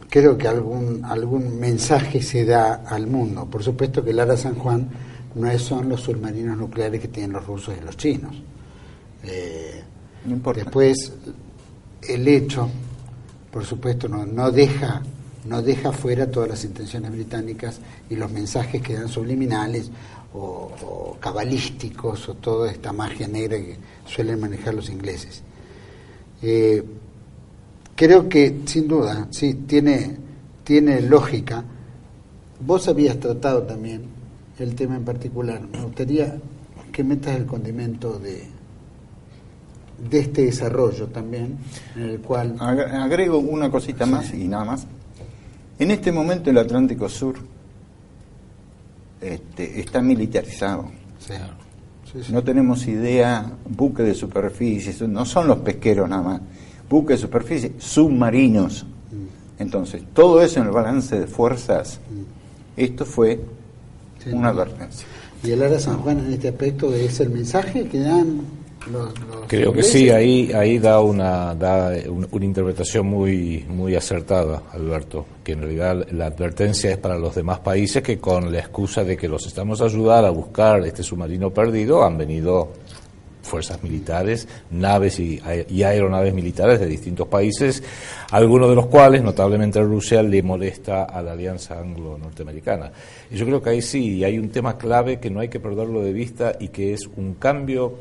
creo que algún, algún mensaje se da al mundo. Por supuesto que Lara San Juan no son los submarinos nucleares que tienen los rusos y los chinos. Eh, no importa. Después, el hecho, por supuesto, no, no deja no deja fuera todas las intenciones británicas y los mensajes que dan subliminales o, cabalísticos o toda esta magia negra que suelen manejar los ingleses. Eh, creo que, sin duda, sí, tiene, tiene lógica. Vos habías tratado también el tema en particular. Me gustaría que metas el condimento de, de este desarrollo también, en el cual... Agrego una cosita más y nada más. En este momento el Atlántico Sur este, está militarizado. No tenemos idea, buque de superficie, no son los pesqueros nada más, buque de superficie, submarinos. Mm. Entonces, todo eso en el balance de fuerzas, mm. esto fue una advertencia. Y el Ara San Juan en este aspecto es el mensaje que dan Creo que sí, ahí ahí da una da una interpretación muy muy acertada, Alberto, que en realidad la advertencia es para los demás países que con la excusa de que los estamos a ayudar a buscar este submarino perdido han venido fuerzas militares, naves y, y, aeronaves militares de distintos países, algunos de los cuales, notablemente Rusia, le molesta a la alianza anglo-norteamericana. Y yo creo que ahí sí hay un tema clave que no hay que perderlo de vista y que es un cambio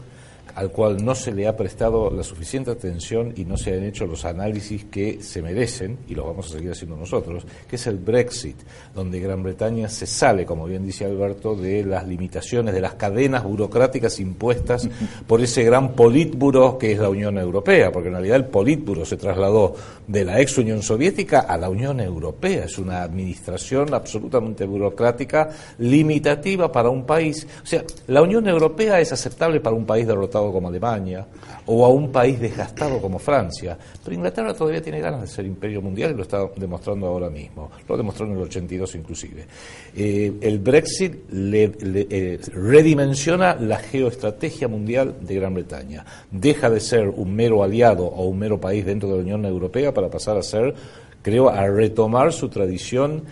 al cual no se le ha prestado la suficiente atención y no se han hecho los análisis que se merecen, y los vamos a seguir haciendo nosotros, que es el Brexit, donde Gran Bretaña se sale, como bien dice Alberto, de las limitaciones, de las cadenas burocráticas impuestas por ese gran politburo que es la Unión Europea, porque en realidad el politburo se trasladó de la ex Unión Soviética a la Unión Europea, es una administración absolutamente burocrática, limitativa para un país. O sea, la Unión Europea es aceptable para un país derrotado como Alemania o a un país desgastado como Francia. Pero Inglaterra todavía tiene ganas de ser imperio mundial y lo está demostrando ahora mismo. Lo demostró en el 82 inclusive. Eh, el Brexit le, eh, redimensiona la geoestrategia mundial de Gran Bretaña. Deja de ser un mero aliado o un mero país dentro de la Unión Europea para pasar a ser, creo, a retomar su tradición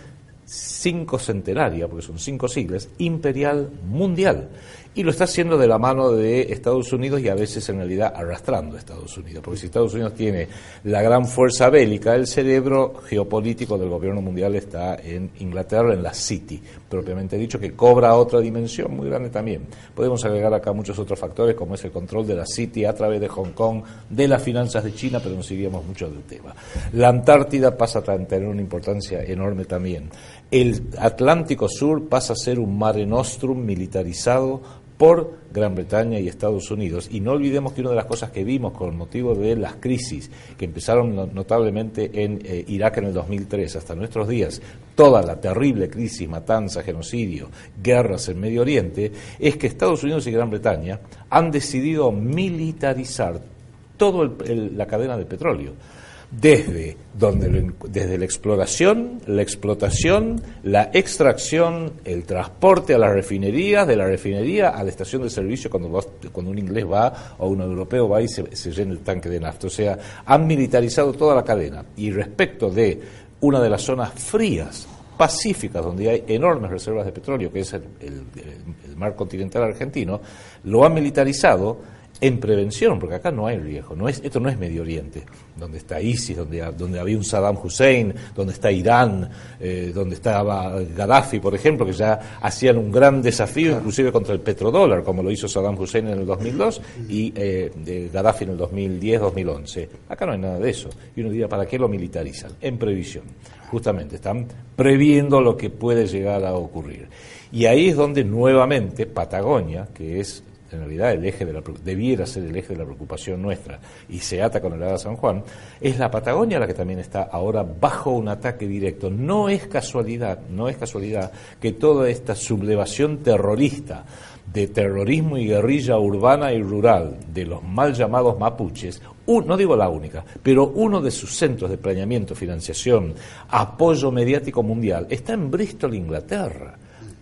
cinco centenaria, porque son cinco siglas, imperial mundial y lo está haciendo de la mano de Estados Unidos y a veces en realidad arrastrando a Estados Unidos, porque si Estados Unidos tiene la gran fuerza bélica, el cerebro geopolítico del gobierno mundial está en Inglaterra, en la City, propiamente dicho, que cobra otra dimensión muy grande también. Podemos agregar acá muchos otros factores, como es el control de la City a través de Hong Kong, de las finanzas de China, pero nos iríamos mucho del tema. La Antártida pasa a tener una importancia enorme también. El Atlántico Sur pasa a ser un mare nostrum militarizado por Gran Bretaña y Estados Unidos. Y no olvidemos que una de las cosas que vimos con motivo de las crisis que empezaron notablemente en eh, Irak en el 2003 hasta nuestros días, toda la terrible crisis, matanza, genocidio, guerras en Medio Oriente, es que Estados Unidos y Gran Bretaña han decidido militarizar toda la cadena de petróleo desde, donde, desde la exploración, la explotación, la extracción, el transporte a las refinerías, de la refinería a la estación de servicio cuando, cuando un inglés va o un europeo va y se, llena el tanque de nafta. O sea, han militarizado toda la cadena. Y respecto de una de las zonas frías, pacíficas, donde hay enormes reservas de petróleo, que es el, el mar continental argentino, lo han militarizado en prevención, porque acá no hay riesgo, no es, esto no es Medio Oriente, donde está ISIS, donde, donde había un Saddam Hussein, donde está Irán, eh, donde estaba Gaddafi, por ejemplo, que ya hacían un gran desafío inclusive contra el petrodólar, como lo hizo Saddam Hussein en el 2002 y eh, Gaddafi en el 2010-2011. Acá no hay nada de eso. Y uno diría, ¿para qué lo militarizan? En previsión. Justamente, están previendo lo que puede llegar a ocurrir. Y ahí es donde nuevamente Patagonia, que es en realidad el eje de la, debiera ser el eje de la preocupación nuestra, y se ata con el Ada San Juan, es la Patagonia la que también está ahora bajo un ataque directo. No es casualidad, no es casualidad que toda esta sublevación terrorista, de terrorismo y guerrilla urbana y rural de los mal llamados mapuches, no digo la única, pero uno de sus centros de planeamiento, financiación, apoyo mediático mundial está en Bristol, Inglaterra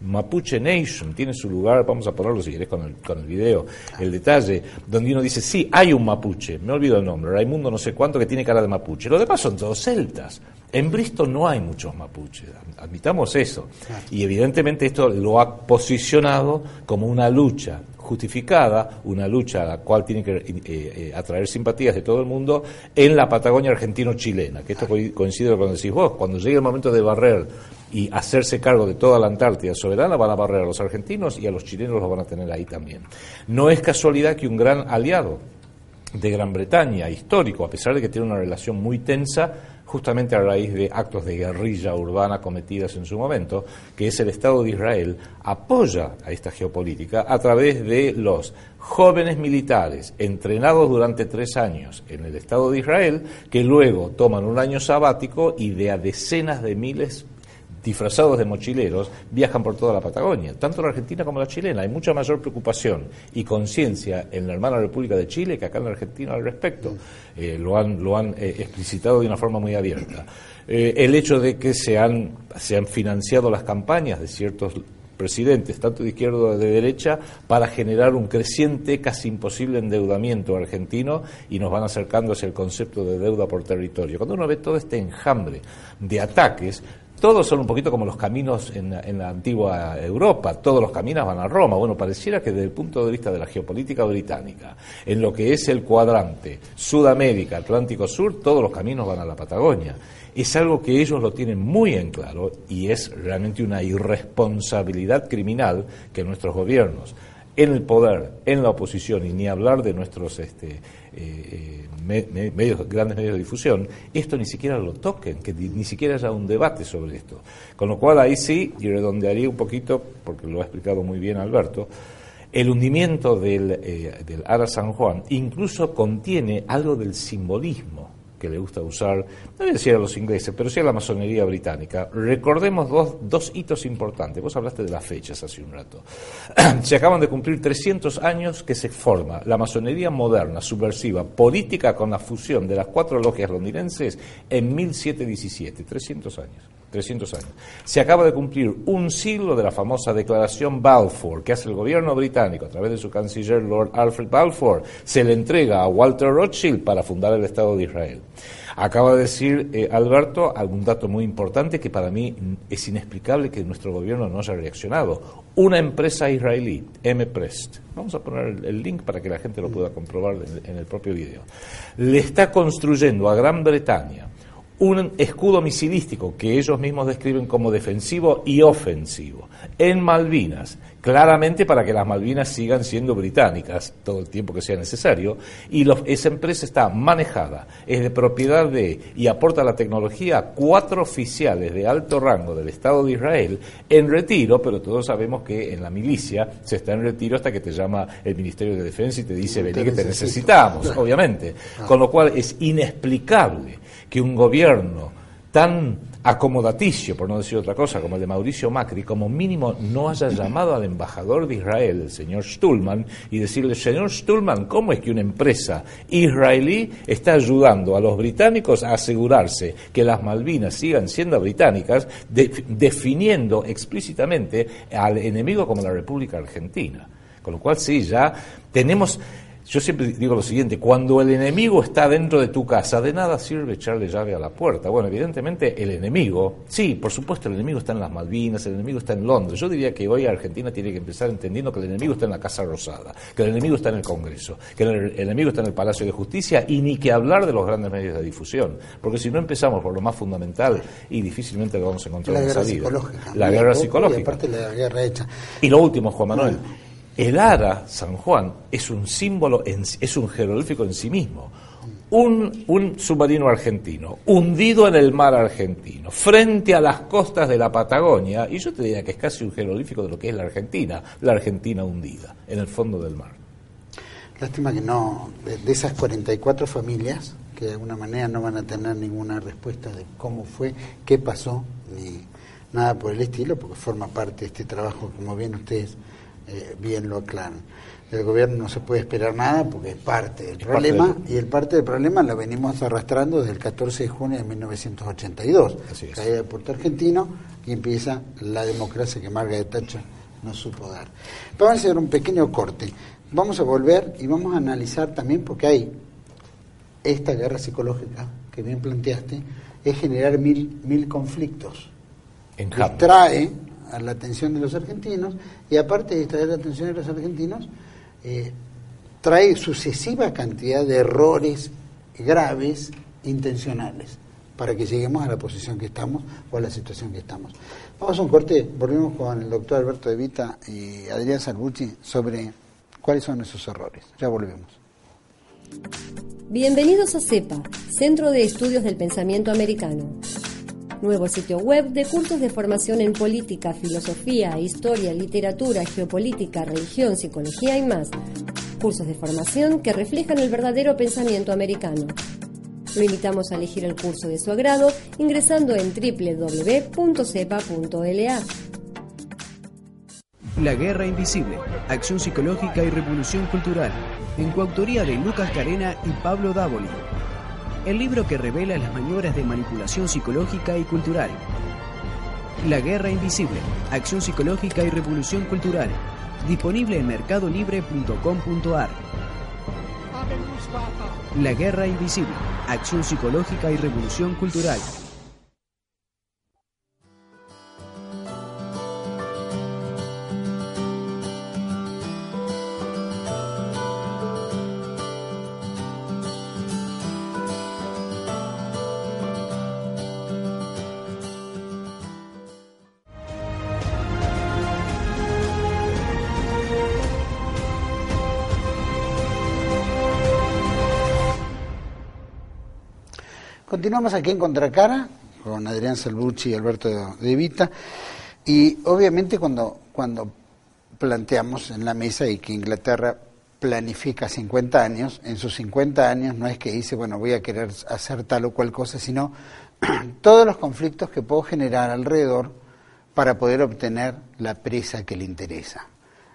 Mapuche Nation tiene su lugar, vamos a ponerlo si querés con el, con el video, el detalle, donde uno dice, sí, hay un mapuche, me olvido el nombre, Raimundo no sé cuánto que tiene cara de mapuche. Lo demás son todos celtas. En Bristol no hay muchos mapuches, admitamos eso. Y evidentemente esto lo ha posicionado como una lucha justificada, una lucha a la cual tiene que eh, eh, atraer simpatías de todo el mundo en la Patagonia argentino-chilena, que esto coincide con lo que decís vos, cuando llegue el momento de barrer y hacerse cargo de toda la Antártida soberana, van a barrer a los argentinos y a los chilenos los van a tener ahí también. No es casualidad que un gran aliado de Gran Bretaña, histórico, a pesar de que tiene una relación muy tensa, justamente a raíz de actos de guerrilla urbana cometidas en su momento, que es el Estado de Israel, apoya a esta geopolítica a través de los jóvenes militares entrenados durante tres años en el Estado de Israel, que luego toman un año sabático y de a decenas de miles disfrazados de mochileros, viajan por toda la Patagonia, tanto la argentina como la chilena. Hay mucha mayor preocupación y conciencia en la hermana República de Chile que acá en la Argentina al respecto. Eh, lo han, lo han eh, explicitado de una forma muy abierta. Eh, el hecho de que se han, se han financiado las campañas de ciertos presidentes, tanto de izquierda como de derecha, para generar un creciente, casi imposible endeudamiento argentino y nos van acercando hacia el concepto de deuda por territorio. Cuando uno ve todo este enjambre de ataques, todos son un poquito como los caminos en, la antigua Europa, todos los caminos van a Roma. Bueno, pareciera que desde el punto de vista de la geopolítica británica, en lo que es el cuadrante Sudamérica, Atlántico Sur, todos los caminos van a la Patagonia. Es algo que ellos lo tienen muy en claro y es realmente una irresponsabilidad criminal que nuestros gobiernos, en el poder, en la oposición, y ni hablar de nuestros este, eh, eh, medios, grandes medios de difusión, esto ni siquiera lo toquen, que ni siquiera haya un debate sobre esto. Con lo cual ahí sí, y redondearía un poquito, porque lo ha explicado muy bien Alberto, el hundimiento del, eh, del Ara San Juan incluso contiene algo del simbolismo que le gusta usar, no voy a decir a los ingleses, pero sí a la masonería británica. Recordemos dos, dos hitos importantes. Vos hablaste de las fechas hace un rato. se acaban de cumplir 300 años que se forma la masonería moderna, subversiva, política con la fusión de las cuatro logias londinenses en 1717. 300 años. 300 años. Se acaba de cumplir un siglo de la famosa declaración Balfour, que hace el gobierno británico a través de su canciller Lord Alfred Balfour, se le entrega a Walter Rothschild para fundar el Estado de Israel. Acaba de decir eh, Alberto algún dato muy importante que para mí es inexplicable que nuestro gobierno no haya reaccionado. Una empresa israelí, M-Prest, vamos a poner el link para que la gente lo pueda comprobar en el propio video, le está construyendo a Gran Bretaña un escudo misilístico que ellos mismos describen como defensivo y ofensivo. En Malvinas, claramente para que las Malvinas sigan siendo británicas todo el tiempo que sea necesario, y esa empresa está manejada, es de propiedad de y aporta la tecnología a cuatro oficiales de alto rango del Estado de Israel en retiro, pero todos sabemos que en la milicia se está en retiro hasta que te llama el Ministerio de Defensa y te dice, vení que te necesitamos, obviamente. Ah. Con lo cual es inexplicable que un gobierno tan acomodaticio, por no decir otra cosa, como el de Mauricio Macri, como mínimo no haya llamado al embajador de Israel, el señor Stulman, y decirle, señor Stulman, ¿cómo es que una empresa israelí está ayudando a los británicos a asegurarse que las Malvinas sigan siendo británicas, definiendo explícitamente al enemigo como la República Argentina? Con lo cual, sí, ya tenemos yo siempre digo lo siguiente, cuando el enemigo está dentro de tu casa, de nada sirve echarle llave a la puerta. Bueno, evidentemente el enemigo, sí, por supuesto el enemigo está en las Malvinas, el enemigo está en Londres. Yo diría que hoy Argentina tiene que empezar entendiendo que el enemigo está en la Casa Rosada, que el enemigo está en el Congreso, que el, enemigo está en el Palacio de Justicia y ni que hablar de los grandes medios de difusión. Porque si no empezamos por lo más fundamental y difícilmente lo vamos a encontrar la guerra salida. Psicológica. La guerra psicológica. Y aparte la guerra hecha. Y lo último, Juan Manuel. El ara San Juan es un símbolo, es un jeroglífico en sí mismo. Un, un, submarino argentino, hundido en el mar argentino, frente a las costas de la Patagonia, y yo te diría que es casi un jeroglífico de lo que es la Argentina, la Argentina hundida, en el fondo del mar. Lástima que no, de, esas 44 familias, que de alguna manera no van a tener ninguna respuesta de cómo fue, qué pasó, ni nada por el estilo, porque forma parte de este trabajo, como bien ustedes eh, bien lo aclaran. Del gobierno no se puede esperar nada porque es parte del problema y el parte del problema lo venimos arrastrando desde el 14 de junio de 1982, caída del puerto argentino y empieza la democracia que Margaret Thatcher no supo dar. Vamos a hacer un pequeño corte. Vamos a volver y vamos a analizar también porque hay esta guerra psicológica que bien planteaste, es generar mil, mil conflictos. Distrae a la atención de los argentinos y aparte de distraer la atención de los argentinos, eh, trae sucesiva cantidad de errores graves, intencionales, para que lleguemos a la posición que estamos o a la situación que estamos. Vamos a un corte, volvemos con el doctor Alberto De Vita y Adrián Salvucci sobre cuáles son esos errores. Ya volvemos. Bienvenidos a CEPA, Centro de Estudios del Pensamiento Americano. Nuevo sitio web de cursos de formación en política, filosofía, historia, literatura, geopolítica, religión, psicología y más. Cursos de formación que reflejan el verdadero pensamiento americano. Lo invitamos a elegir el curso de su agrado ingresando en www.cepa.la. La Guerra Invisible, Acción Psicológica y Revolución Cultural, en coautoría de Lucas Carena y Pablo Dávoli. El libro que revela las maniobras de manipulación psicológica y cultural. La Guerra Invisible, Acción Psicológica y Revolución Cultural, disponible en mercadolibre.com.ar. La Guerra Invisible, Acción Psicológica y Revolución Cultural. Continuamos aquí en Contracara con Adrián Salvucci y Alberto De Vita. Y obviamente cuando, cuando planteamos en la mesa y que Inglaterra planifica 50 años, en sus 50 años no es que dice, bueno, voy a querer hacer tal o cual cosa, sino todos los conflictos que puedo generar alrededor para poder obtener la presa que le interesa.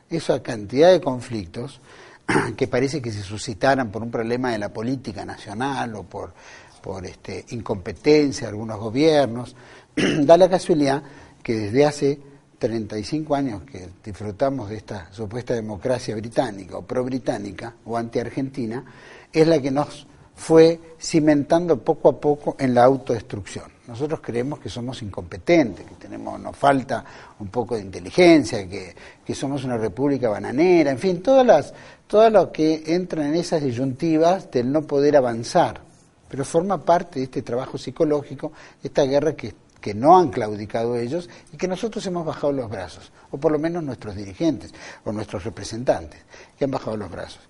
Esa cantidad de conflictos que parece que se suscitaran por un problema de la política nacional o por por este, incompetencia de algunos gobiernos. da la casualidad que desde hace 35 años que disfrutamos de esta supuesta democracia británica o pro-británica o anti-argentina, es la que nos fue cimentando poco a poco en la autodestrucción. Nosotros creemos que somos incompetentes, que tenemos, nos falta un poco de inteligencia, que, que somos una república bananera, en fin, todas las, todo lo que entra en esas disyuntivas del no poder avanzar pero forma parte de este trabajo psicológico, esta guerra que, que no han claudicado ellos y que nosotros hemos bajado los brazos, o por lo menos nuestros dirigentes o nuestros representantes, que han bajado los brazos.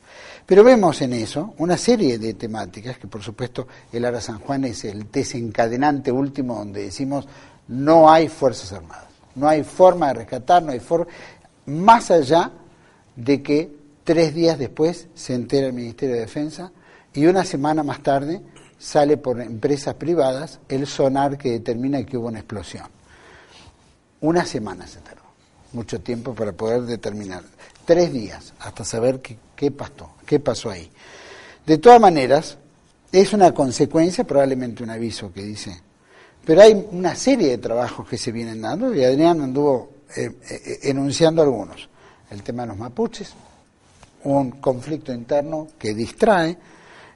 Pero vemos en eso una serie de temáticas que por supuesto el Ara San Juan es el desencadenante último donde decimos no hay Fuerzas Armadas, no hay forma de rescatar, no hay forma, más allá de que tres días después se entera el Ministerio de Defensa y una semana más tarde sale por empresas privadas el sonar que determina que hubo una explosión. Una semana se tardó, mucho tiempo para poder determinar. Tres días hasta saber qué, pasó, qué pasó ahí. De todas maneras, es una consecuencia, probablemente un aviso que dice, pero hay una serie de trabajos que se vienen dando y Adrián anduvo eh, eh, enunciando algunos. El tema de los mapuches, un conflicto interno que distrae,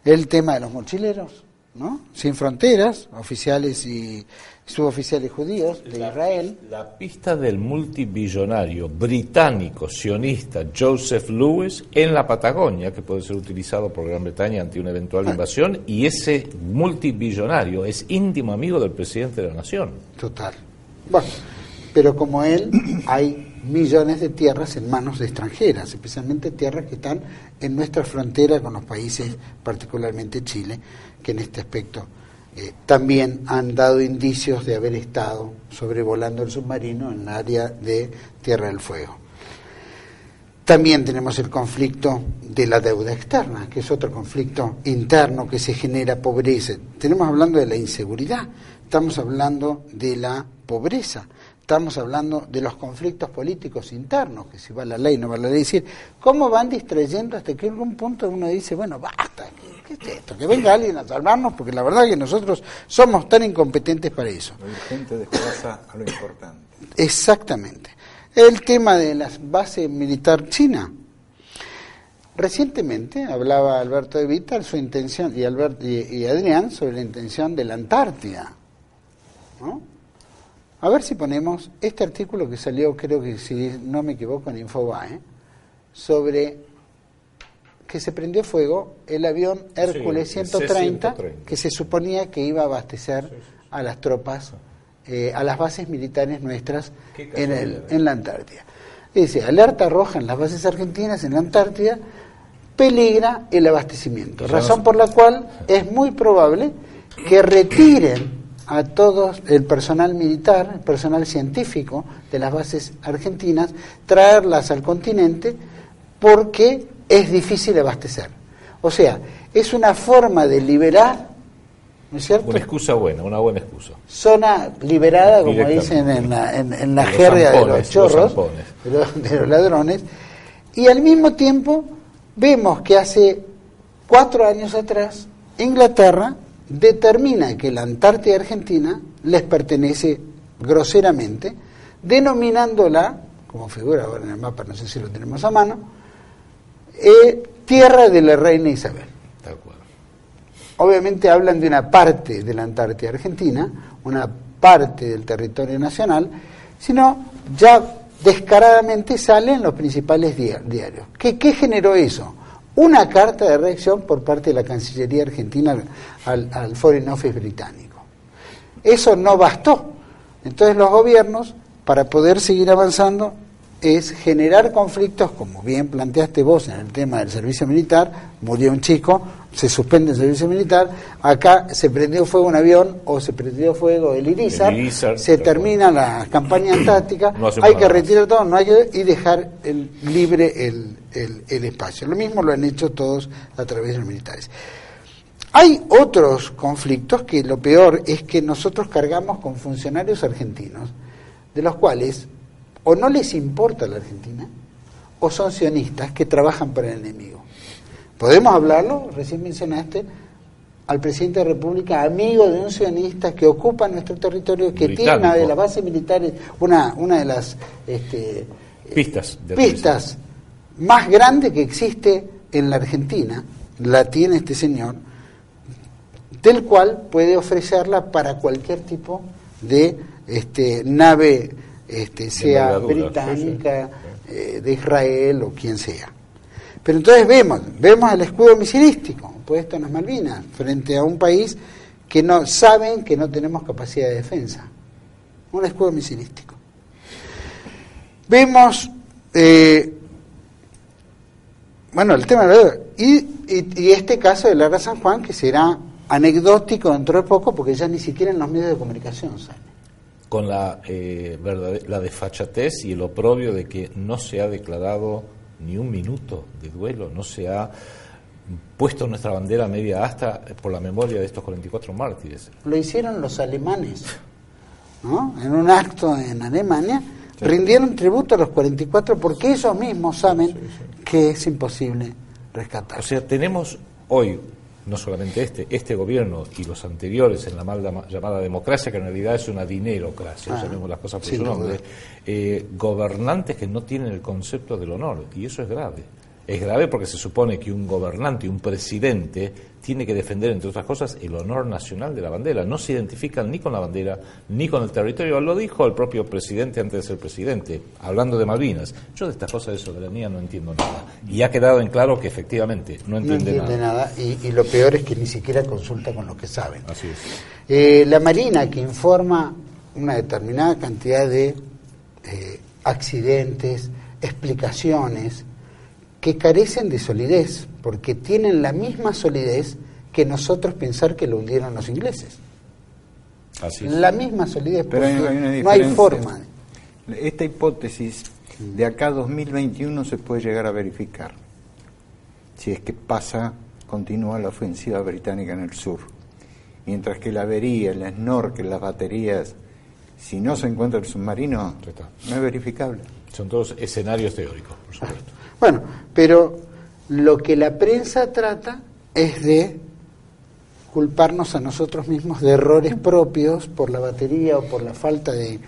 el tema de los mochileros, ¿no? Sin fronteras, oficiales y suboficiales judíos de Israel. La pista del multibillonario británico sionista Joseph Lewis en la Patagonia, que puede ser utilizado por Gran Bretaña ante una eventual ah. invasión, y ese multibillonario es íntimo amigo del presidente de la nación. Total. Bueno, pero como él, hay millones de tierras en manos de extranjeras, especialmente tierras que están en nuestra frontera con los países, particularmente Chile, que en este aspecto eh, también han dado indicios de haber estado sobrevolando el submarino en el área de Tierra del Fuego. También tenemos el conflicto de la deuda externa, que es otro conflicto interno que se genera pobreza. Tenemos hablando de la inseguridad, estamos hablando de la pobreza, estamos hablando de los conflictos políticos internos, que si va la ley, no va la ley, decir, cómo van distrayendo hasta que en algún punto uno dice, bueno, basta, ¿qué, es esto? Que venga alguien a salvarnos, porque la verdad que nosotros somos tan incompetentes para eso. Lo urgente desplaza a lo importante. Exactamente. El tema de la base militar china. Recientemente hablaba Alberto de Vital su intención y, Albert, y, Adrián sobre la intención de la Antártida. ¿no? A ver si ponemos este artículo que salió, creo que si no me equivoco, en Infobae, sobre que se prendió fuego el avión Hércules 130, que se suponía que iba a abastecer a las tropas, eh, a las bases militares nuestras en, el, en la Antártida. Dice, alerta roja en las bases argentinas en la Antártida, peligra el abastecimiento, razón por la cual es muy probable que retiren a todo el personal militar, el personal científico de las bases argentinas, traerlas al continente porque es difícil abastecer. O sea, es una forma de liberar, ¿no es cierto? Una excusa buena, una buena excusa. Zona liberada, como dicen en la, en, la jerga de los chorros, de los ladrones, y al mismo tiempo vemos que hace cuatro años atrás Inglaterra determina que la Antártida Argentina les pertenece groseramente, denominándola, como figura ahora en el mapa, no sé si lo tenemos a mano, eh, tierra de la reina Isabel. Obviamente hablan de una parte de la Antártida Argentina, una parte del territorio nacional, sino ya descaradamente salen en los principales diarios. ¿Qué, ¿Qué generó eso? Una carta de reacción por parte de la Cancillería Argentina al, Foreign Office británico. Eso no bastó. Entonces los gobiernos, para poder seguir avanzando, es generar conflictos, como bien planteaste vos en el tema del servicio militar, murió un chico, se suspende el servicio militar, acá se prendió fuego un avión o se prendió fuego el Irizar, se termina la campaña antártica, hay que retirar todo, no hay que, y dejar el, libre el, el, espacio. Lo mismo lo han hecho todos a través de los militares. Hay otros conflictos que lo peor es que nosotros cargamos con funcionarios argentinos, de los cuales o no les importa la Argentina, o son sionistas que trabajan para el enemigo. ¿Podemos hablarlo? Recién mencionaste al presidente de la República, amigo de un sionista que ocupa nuestro territorio, que tiene una de las bases militares, una, una de las este, pistas, pistas más grande que existe en la Argentina, la tiene este señor, del cual puede ofrecerla para cualquier tipo de este, nave, este, sea británica, eh, de Israel o quien sea. Pero entonces vemos, vemos el escudo misilístico puesto en las Malvinas, frente a un país que no saben que no tenemos capacidad de defensa. Un escudo misilístico. Vemos eh, bueno, el tema de y, y, este caso de Lara San Juan, que será anecdótico dentro de poco, porque ya ni siquiera en los medios de comunicación sale. Con la, eh, la desfachatez y el oprobio de que no se ha declarado ni un minuto de duelo, no se ha puesto nuestra bandera media hasta por la memoria de estos 44 mártires. Lo hicieron los alemanes, ¿no? En un acto en Alemania, rindieron tributo a los 44 porque ellos mismos saben que es imposible rescatar. O sea, tenemos hoy no solamente este, este gobierno y los anteriores en la mal llamada democracia, que en realidad es una dinerocracia, ah, las cosas por su nombre, eh, gobernantes que no tienen el concepto del honor, y eso es grave. Es grave porque se supone que un gobernante, un presidente, tiene que defender, entre otras cosas, el honor nacional de la bandera. No se identifican ni con la bandera ni con el territorio. Lo dijo el propio presidente antes de ser presidente, hablando de Malvinas. Yo de estas cosas de soberanía no entiendo nada. Y ha quedado en claro que efectivamente no entiende, no entiende nada. y, lo peor es que ni siquiera consulta con lo que saben. Así es. Eh, la Marina, que informa una determinada cantidad de eh, accidentes, explicaciones, que carecen de solidez, porque tienen la misma solidez que nosotros pensar que lo hundieron los ingleses. Así La misma solidez, Pero no hay forma. Esta hipótesis de acá a 2021 se puede llegar a verificar, si es que pasa, continúa la ofensiva británica en el sur. Mientras que la avería, el snorkel, las baterías si no se encuentra el submarino, no es verificable. Son todos escenarios teóricos, por supuesto. Bueno, pero lo que la prensa trata es de culparnos a nosotros mismos de errores propios por la batería o por la falta de,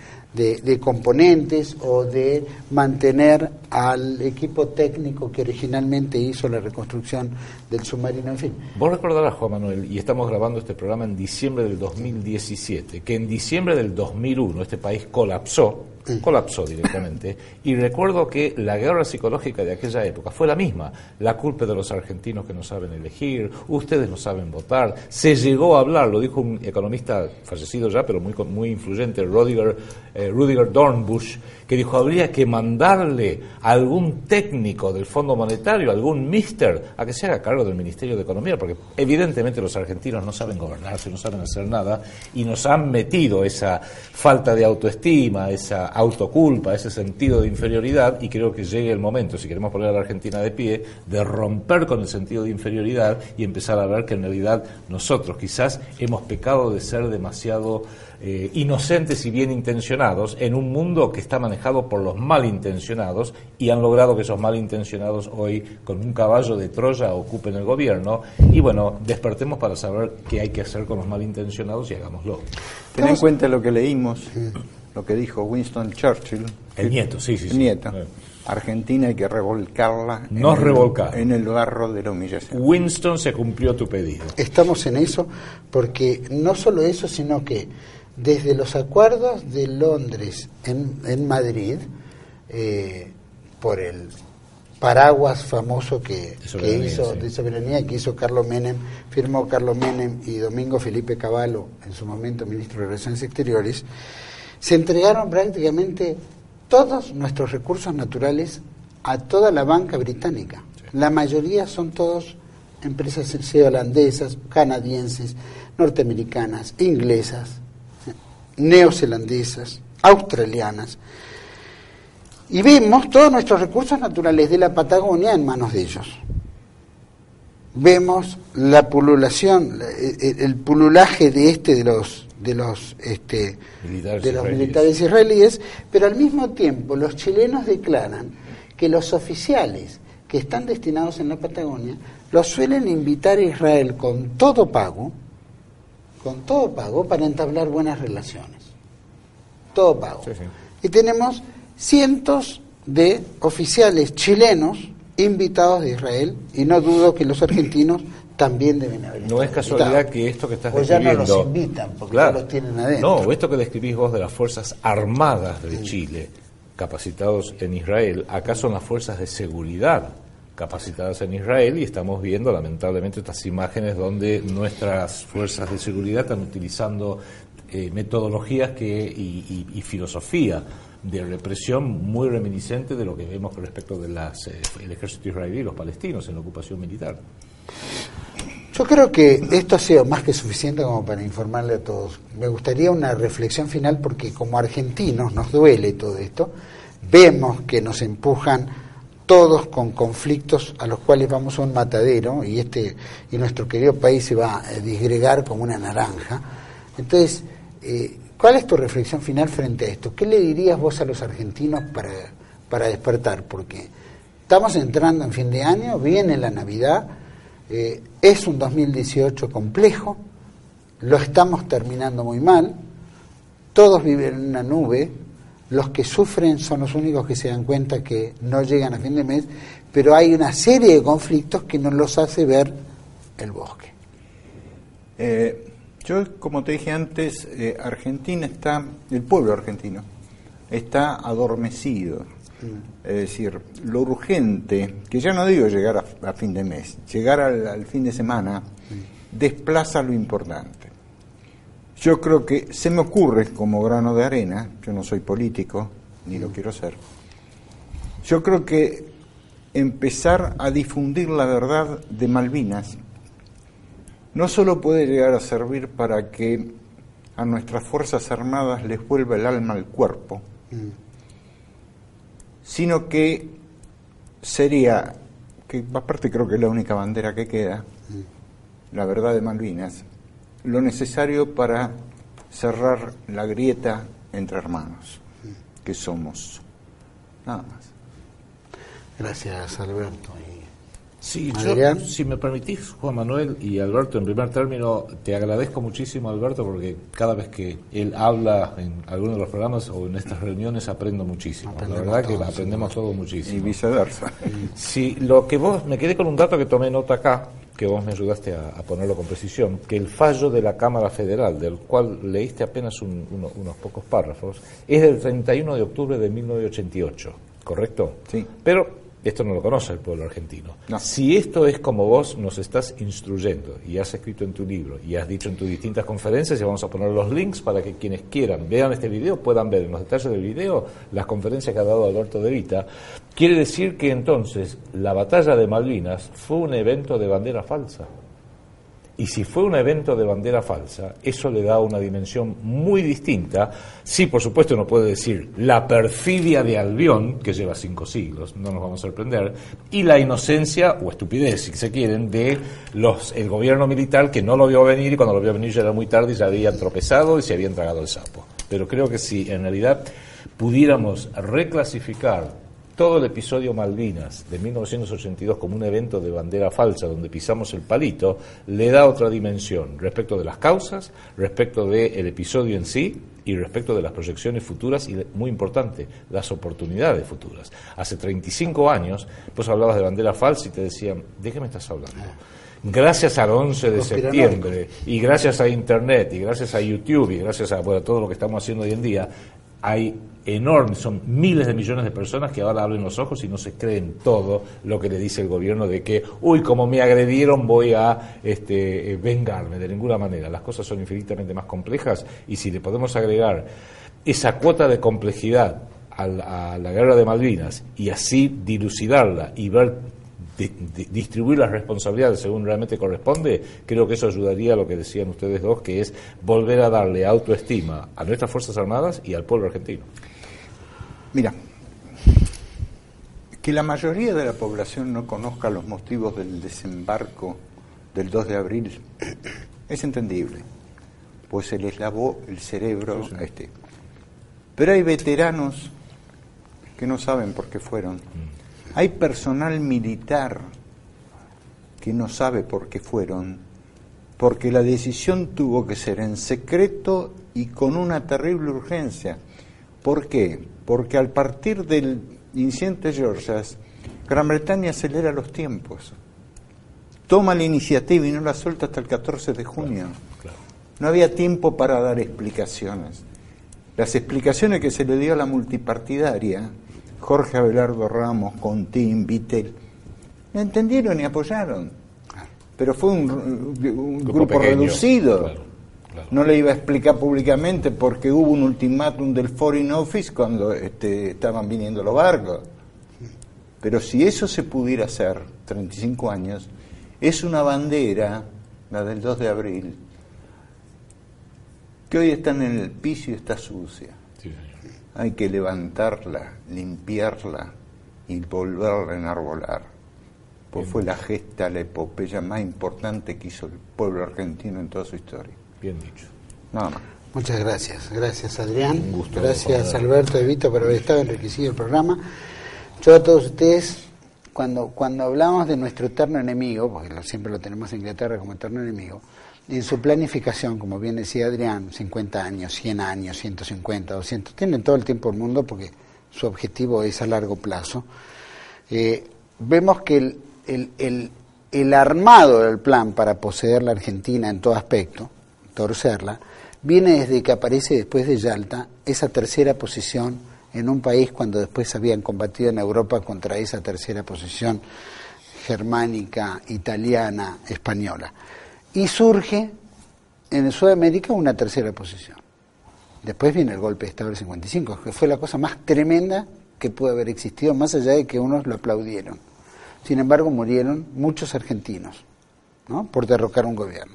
componentes o de mantener al equipo técnico que originalmente hizo la reconstrucción del submarino, en fin. Vos recordarás, Juan Manuel, y estamos grabando este programa en diciembre del 2017, que en diciembre del 2001 este país colapsó, colapsó directamente, y recuerdo que la guerra psicológica de aquella época fue la misma. La culpa de los argentinos que no saben elegir, ustedes no saben votar. Se llegó a hablar, lo dijo un economista fallecido ya, pero muy, muy influyente, Rudiger, eh, Rudiger Dornbusch, que dijo habría que mandarle a algún técnico del Fondo Monetario, algún mister, a que se haga cargo del Ministerio de Economía, porque evidentemente los argentinos no saben gobernarse, no saben hacer nada, y nos han metido esa falta de autoestima, esa autoculpa, ese sentido de inferioridad, y creo que llegue el momento, si queremos poner a la Argentina de pie, de romper con el sentido de inferioridad y empezar a ver que en realidad nosotros quizás hemos pecado de ser demasiado eh, inocentes y bien intencionados en un mundo que está manejado por los malintencionados y han logrado que esos malintencionados hoy con un caballo de Troya ocupen el gobierno y bueno, despertemos para saber qué hay que hacer con los malintencionados y hagámoslo. Ten en cuenta lo que leímos, lo que dijo Winston Churchill. El nieto, sí, sí, El sí. nieto. Eh. Argentina hay que revolcarla en Nos el- en el barro de la humillación. Winston se cumplió tu pedido. Estamos en eso porque no solo eso, sino que desde los acuerdos de Londres en, en Madrid, eh, por el paraguas famoso que, hizo sí. de soberanía que hizo Carlos Menem, firmó Carlos Menem y Domingo Felipe Cavallo, en su momento ministro de Relaciones Exteriores, se entregaron prácticamente todos nuestros recursos naturales a toda la banca británica. La mayoría son todos empresas sea holandesas, canadienses, norteamericanas, inglesas, neozelandesas, australianas. Y vemos todos nuestros recursos naturales de la Patagonia en manos de ellos. Vemos la pululación, la- el, el pululaje de este de los de los este Militares de los israelíes. militares israelíes, pero al mismo tiempo los chilenos declaran que los oficiales que están destinados en la Patagonia los suelen invitar a Israel con todo pago, con todo pago para entablar buenas relaciones. Todo pago. Sí, sí. Y tenemos cientos de oficiales chilenos invitados de Israel y no dudo que los argentinos también deben haber No es casualidad invitados. que esto que estás O ya no describiendo... los invitan porque ya los tienen adentro. No, esto que describís vos de las Fuerzas Armadas de Chile, capacitados en Israel, acá son las Fuerzas de Seguridad capacitadas en Israel y estamos viendo lamentablemente estas imágenes donde nuestras fuerzas de seguridad están utilizando eh, metodologías que, y, y- filosofía de represión muy reminiscente de lo que vemos con respecto del ejército israelí y los palestinos en la ocupación militar. Yo creo que esto ha sido más que suficiente como para informarle a todos. Me gustaría una reflexión final porque como argentinos nos duele todo esto. Vemos que nos empujan todos con conflictos a los cuales vamos a un matadero y este y nuestro querido país se va a disgregar como una naranja. Entonces, eh, ¿cuál es tu reflexión final frente a esto? ¿Qué le dirías vos a los argentinos para, para despertar? Porque estamos entrando en fin de año, viene la Navidad, eh, es un 2018 complejo, lo estamos terminando muy mal, todos viven en una nube, los que sufren son los únicos que se dan cuenta que no llegan a fin de mes, pero hay una serie de conflictos que nos los hace ver el bosque. Eh, yo, como te dije antes, eh, Argentina está, el pueblo argentino, está adormecido. Es decir, lo urgente, que ya no digo llegar a, a fin de mes, llegar al, al fin de semana, desplaza lo importante. Yo creo que se me ocurre como grano de arena, yo no soy político, ni lo quiero ser, yo creo que empezar a difundir la verdad de Malvinas no solo puede llegar a servir para que a nuestras Fuerzas Armadas les vuelva el alma al cuerpo, sino que sería, que aparte creo que es la única bandera que queda, la verdad de Malvinas, lo necesario para cerrar la grieta entre hermanos, que somos. Nada más. Gracias, Alberto. Sí, yo, si me permitís, Juan Manuel y Alberto, en primer término, te agradezco muchísimo, Alberto, porque cada vez que él habla en alguno de los programas o en estas reuniones aprendo muchísimo. la verdad que aprendemos todos muchísimo. Y viceversa. Sí, lo que vos, me quedé con un dato que tomé nota acá, que vos me ayudaste a, ponerlo con precisión, que el fallo de la Cámara Federal, del cual leíste apenas unos pocos párrafos, es del 31 de octubre de 1988, ¿correcto? Sí. Pero esto no lo conoce el pueblo argentino. Si esto es como vos nos estás instruyendo y has escrito en tu libro y has dicho en tus distintas conferencias, y vamos a poner los links para que quienes quieran vean este video puedan ver en los detalles del video las conferencias que ha dado Alberto De Vita, quiere decir que entonces la batalla de Malvinas fue un evento de bandera falsa. Y si fue un evento de bandera falsa, eso le da una dimensión muy distinta. Sí, por supuesto, uno puede decir la perfidia de Albión, que lleva cinco siglos, no nos vamos a sorprender, y la inocencia o estupidez, si se quieren, de los el gobierno militar que no lo vio venir y cuando lo vio venir ya era muy tarde y ya habían tropezado y se habían tragado el sapo. Pero creo que si en realidad pudiéramos reclasificar todo el episodio Malvinas de 1982 como un evento de bandera falsa donde pisamos el palito, le da otra dimensión respecto de las causas, respecto del episodio en sí y respecto de las proyecciones futuras y, muy importante, las oportunidades futuras. Hace 35 años, pues hablabas de bandera falsa y te decían, ¿de qué me estás hablando? Gracias al 11 de septiembre y gracias a Internet y gracias a YouTube y gracias a todo lo que estamos haciendo hoy en día, hay enormes, son miles de millones de personas que ahora abren los ojos y no se creen todo lo que le dice el gobierno de que, uy, como me agredieron voy a este, eh, vengarme, de ninguna manera. Las cosas son infinitamente más complejas y si le podemos agregar esa cuota de complejidad a la guerra de Malvinas y así dilucidarla y ver distribuir las responsabilidades según realmente corresponde, creo que eso ayudaría a lo que decían ustedes dos, que es volver a darle autoestima a nuestras Fuerzas Armadas y al pueblo argentino. Mira, que la mayoría de la población no conozca los motivos del desembarco del 2 de abril es entendible, pues se les lavó el cerebro a este. Pero hay veteranos que no saben por qué fueron. Mm. Hay personal militar que no sabe por qué fueron, porque la decisión tuvo que ser en secreto y con una terrible urgencia. ¿Por qué? Porque al partir del incidente Georgias, Gran Bretaña acelera los tiempos, toma la iniciativa y no la suelta hasta el 14 de junio. No había tiempo para dar explicaciones. Las explicaciones que se le dio a la multipartidaria Jorge Abelardo Ramos, Contín, Vitel, no entendieron y apoyaron. Pero fue un, grupo, reducido. No le iba a explicar públicamente porque hubo un ultimátum del Foreign Office cuando este, estaban viniendo los barcos. Pero si eso se pudiera hacer, 35 años, es una bandera, la del 2 de abril, que hoy está en el piso y está sucia hay que levantarla, limpiarla y volverla a enarbolar. Pues fue la gesta, la epopeya más importante que hizo el pueblo argentino en toda su historia. Bien dicho. Nada más. Muchas gracias. Gracias, Adrián. Un gusto. Gracias, Alberto Evito, por haber estado enriquecido el programa. Yo a todos ustedes, cuando, cuando hablamos de nuestro eterno enemigo, porque siempre lo tenemos en Inglaterra como eterno enemigo, en su planificación, como bien decía Adrián, 50 años, 100 años, 150, 200, tienen todo el tiempo del mundo porque su objetivo es a largo plazo. Eh, vemos que el, el, el, el, armado del plan para poseer la Argentina en todo aspecto, torcerla, viene desde que aparece después de Yalta esa tercera posición en un país cuando después habían combatido en Europa contra esa tercera posición germánica, italiana, española y surge en Sudamérica una tercera posición. Después viene el golpe de Estado del 55, que fue la cosa más tremenda que pudo haber existido, más allá de que unos lo aplaudieron. Sin embargo, murieron muchos argentinos ¿no? por derrocar un gobierno.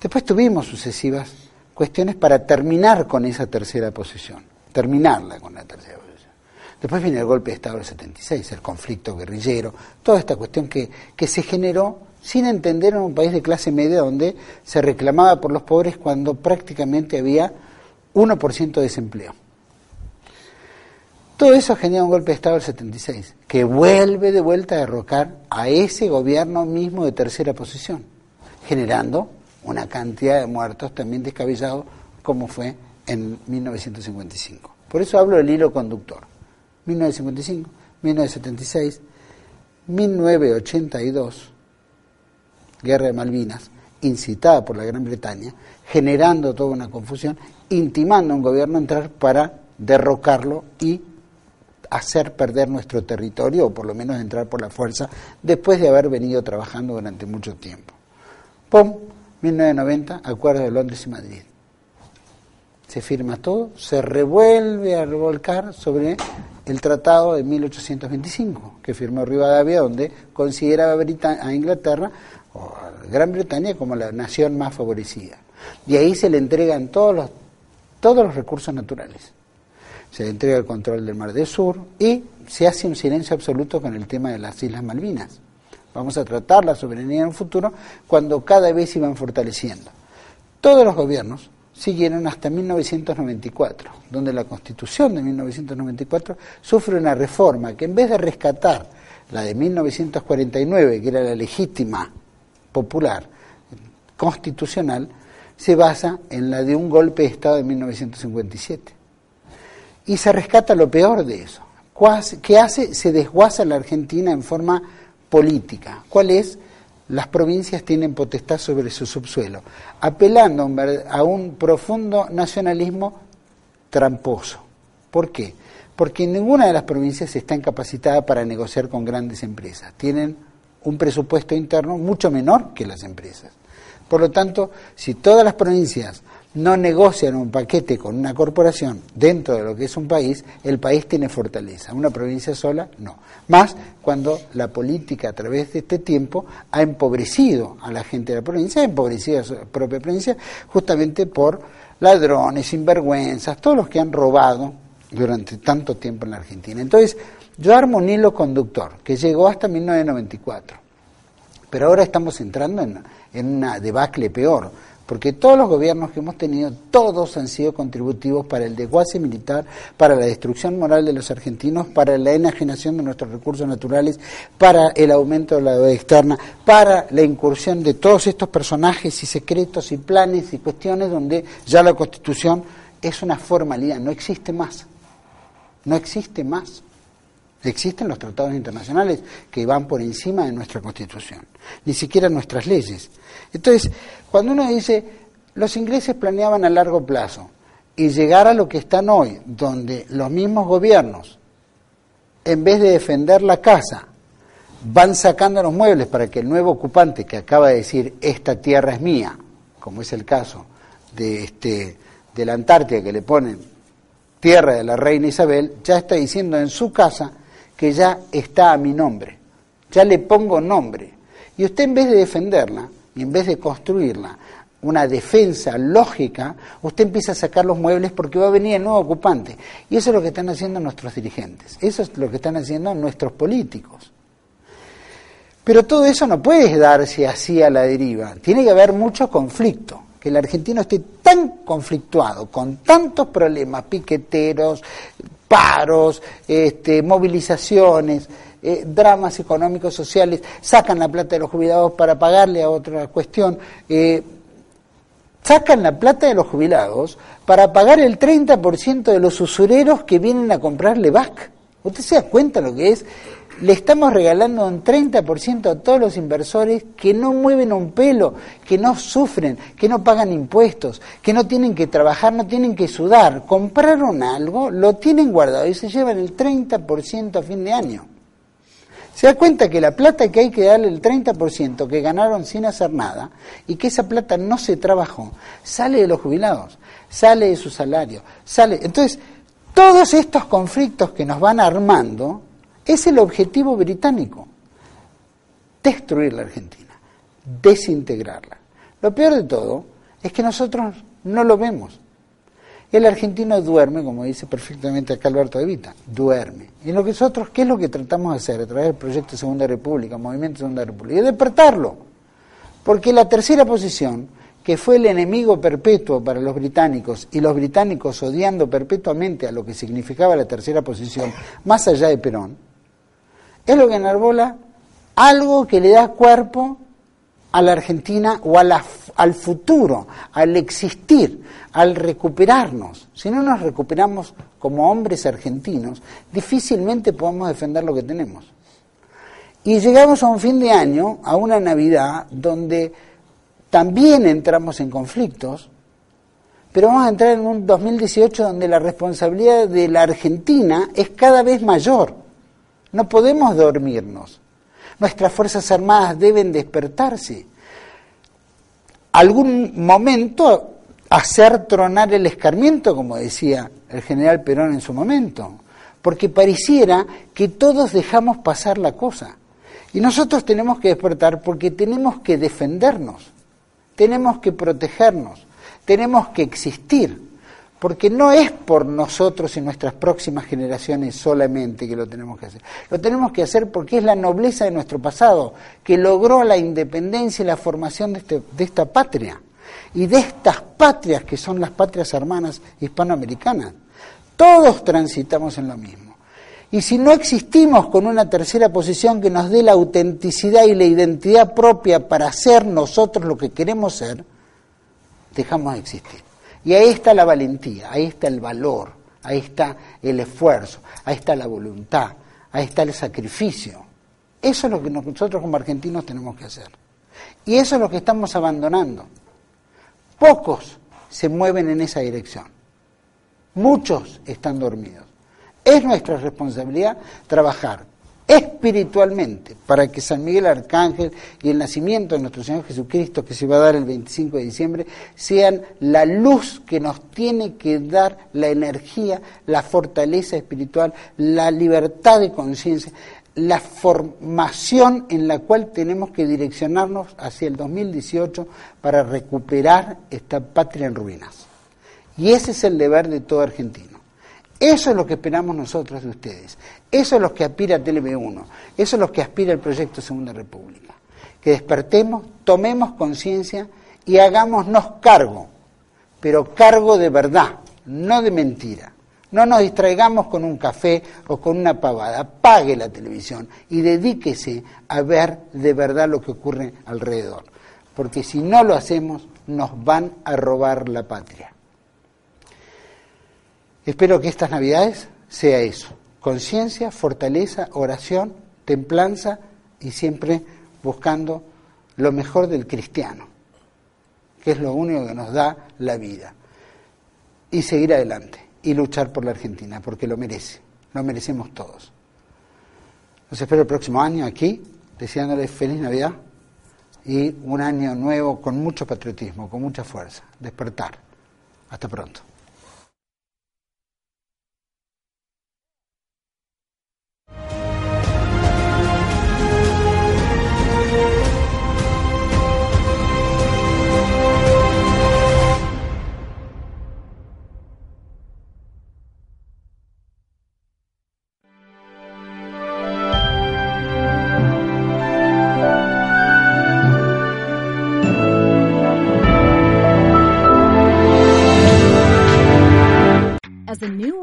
Después tuvimos sucesivas cuestiones para terminar con esa tercera posición, terminarla con la tercera posición. Después viene el golpe de Estado del 76, el conflicto guerrillero, toda esta cuestión que, que se generó sin entender en un país de clase media donde se reclamaba por los pobres cuando prácticamente había 1% de desempleo. Todo eso genera un golpe de Estado del 76, que vuelve de vuelta a derrocar a ese gobierno mismo de tercera posición, generando una cantidad de muertos también descabellados como fue en 1955. Por eso hablo del hilo conductor. 1955, 1976, 1982, Guerra de Malvinas, incitada por la Gran Bretaña, generando toda una confusión, intimando a un gobierno a entrar para derrocarlo y hacer perder nuestro territorio, o por lo menos entrar por la fuerza, después de haber venido trabajando durante mucho tiempo. ¡Pum! 1990, Acuerdo de Londres y Madrid. Se firma todo, se revuelve a revolcar sobre el tratado de 1825 que firmó Rivadavia, donde consideraba a Inglaterra o a Gran Bretaña como la nación más favorecida. Y ahí se le entregan todos los, todos los recursos naturales. Se le entrega el control del Mar del Sur y se hace un silencio absoluto con el tema de las Islas Malvinas. Vamos a tratar la soberanía en el futuro cuando cada vez iban fortaleciendo. Todos los gobiernos siguieron hasta 1994, donde la Constitución de 1994 sufre una reforma que en vez de rescatar la de 1949, que era la legítima popular constitucional, se basa en la de un golpe de Estado de 1957. Y se rescata lo peor de eso. ¿Qué hace? Se desguaza la Argentina en forma política. ¿Cuál es? Las provincias tienen potestad sobre su subsuelo, apelando a un profundo nacionalismo tramposo. ¿Por qué? Porque ninguna de las provincias está incapacitada para negociar con grandes empresas. Tienen un presupuesto interno mucho menor que las empresas. Por lo tanto, si todas las provincias no negocian un paquete con una corporación dentro de lo que es un país, el país tiene fortaleza. Una provincia sola, no. Más cuando la política a través de este tiempo ha empobrecido a la gente de la provincia, ha empobrecido a su propia provincia, justamente por ladrones, sinvergüenzas, todos los que han robado durante tanto tiempo en la Argentina. Entonces, yo armo un hilo conductor que llegó hasta 1994. Pero ahora estamos entrando en, en una debacle peor porque todos los gobiernos que hemos tenido, todos han sido contributivos para el desguace militar, para la destrucción moral de los argentinos, para la enajenación de nuestros recursos naturales, para el aumento de la deuda externa, para la incursión de todos estos personajes y secretos y planes y cuestiones donde ya la Constitución es una formalidad, no existe más, no existe más. Existen los tratados internacionales que van por encima de nuestra Constitución, ni siquiera nuestras leyes. Entonces, cuando uno dice, los ingleses planeaban a largo plazo y llegar a lo que están hoy, donde los mismos gobiernos, en vez de defender la casa, van sacando los muebles para que el nuevo ocupante que acaba de decir, esta tierra es mía, como es el caso de, este, de la Antártida que le ponen tierra de la reina Isabel, ya está diciendo en su casa que ya está a mi nombre, ya le pongo nombre. Y usted en vez de defenderla y en vez de construirla, una defensa lógica, usted empieza a sacar los muebles porque va a venir el nuevo ocupante. Y eso es lo que están haciendo nuestros dirigentes, eso es lo que están haciendo nuestros políticos. Pero todo eso no puede darse así a la deriva, tiene que haber mucho conflicto que el argentino esté tan conflictuado, con tantos problemas, piqueteros, paros, este, movilizaciones, eh, dramas económicos, sociales, sacan la plata de los jubilados para pagarle a otra cuestión, eh, sacan la plata de los jubilados para pagar el 30% de los usureros que vienen a comprarle VAC. ¿Usted se da cuenta lo que es le estamos regalando un 30% a todos los inversores que no mueven un pelo, que no sufren, que no pagan impuestos, que no tienen que trabajar, no tienen que sudar. Compraron algo, lo tienen guardado y se llevan el 30% a fin de año. Se da cuenta que la plata que hay que darle el 30% que ganaron sin hacer nada y que esa plata no se trabajó, sale de los jubilados, sale de su salario, sale. Entonces, todos estos conflictos que nos van armando es el objetivo británico. Destruir la Argentina, desintegrarla. Lo peor de todo es que nosotros no lo vemos. El argentino duerme, como dice perfectamente acá Alberto de Vita, duerme. Y lo que nosotros, ¿qué es lo que tratamos de hacer a través del proyecto Segunda República, Movimiento Segunda República? Es despertarlo. Porque la tercera posición, que que fue el enemigo perpetuo para los británicos y los británicos odiando perpetuamente a lo que significaba la tercera posición, más allá de Perón, es lo que enarbola algo que le da cuerpo a la Argentina o al futuro, al existir, al recuperarnos. Si no nos recuperamos como hombres argentinos, difícilmente podemos defender lo que tenemos. Y llegamos a un fin de año, a una Navidad, donde también entramos en conflictos, pero vamos a entrar en un 2018 donde la responsabilidad de la Argentina es cada vez mayor. No podemos dormirnos. Nuestras Fuerzas Armadas deben despertarse. Algún momento hacer tronar el escarmiento, como decía el general Perón en su momento, porque pareciera que todos dejamos pasar la cosa. Y nosotros tenemos que despertar porque tenemos que defendernos, tenemos que protegernos, tenemos que existir, porque no es por nosotros y nuestras próximas generaciones solamente que lo tenemos que hacer. Lo tenemos que hacer porque es la nobleza de nuestro pasado, que logró la independencia y la formación de, este, de esta patria y de estas patrias que son las patrias hermanas hispanoamericanas. Todos transitamos en lo mismo. Y si no existimos con una tercera posición que nos dé la autenticidad y la identidad propia para ser nosotros lo que queremos ser, dejamos de existir. Y ahí está la valentía, ahí está el valor, ahí está el esfuerzo, ahí está la voluntad, ahí está el sacrificio. Eso es lo que nosotros como argentinos tenemos que hacer. Y eso es lo que estamos abandonando. Pocos se mueven en esa dirección. Muchos están dormidos. Es nuestra responsabilidad trabajar espiritualmente para que San Miguel Arcángel y el nacimiento de nuestro Señor Jesucristo, que se va a dar el 25 de diciembre, sean la luz que nos tiene que dar la energía, la fortaleza espiritual, la libertad de conciencia, la formación en la cual tenemos que direccionarnos hacia el 2018 para recuperar esta patria en ruinas. Y ese es el deber de todo argentino. Eso es lo que esperamos nosotros de ustedes. Eso es lo que aspira TLB1. Eso es lo que aspira el proyecto Segunda República. Que despertemos, tomemos conciencia y hagámonos cargo, pero cargo de verdad, no de mentira. No nos distraigamos con un café o con una pavada. Pague la televisión y dedíquese a ver de verdad lo que ocurre alrededor. Porque si no lo hacemos, nos van a robar la patria. Espero que estas Navidades sea eso, conciencia, fortaleza, oración, templanza y siempre buscando lo mejor del cristiano, que es lo único que nos da la vida. Y seguir adelante y luchar por la Argentina, porque lo merece, lo merecemos todos. Los espero el próximo año aquí, deseándoles feliz Navidad y un año nuevo con mucho patriotismo, con mucha fuerza. Despertar. Hasta pronto.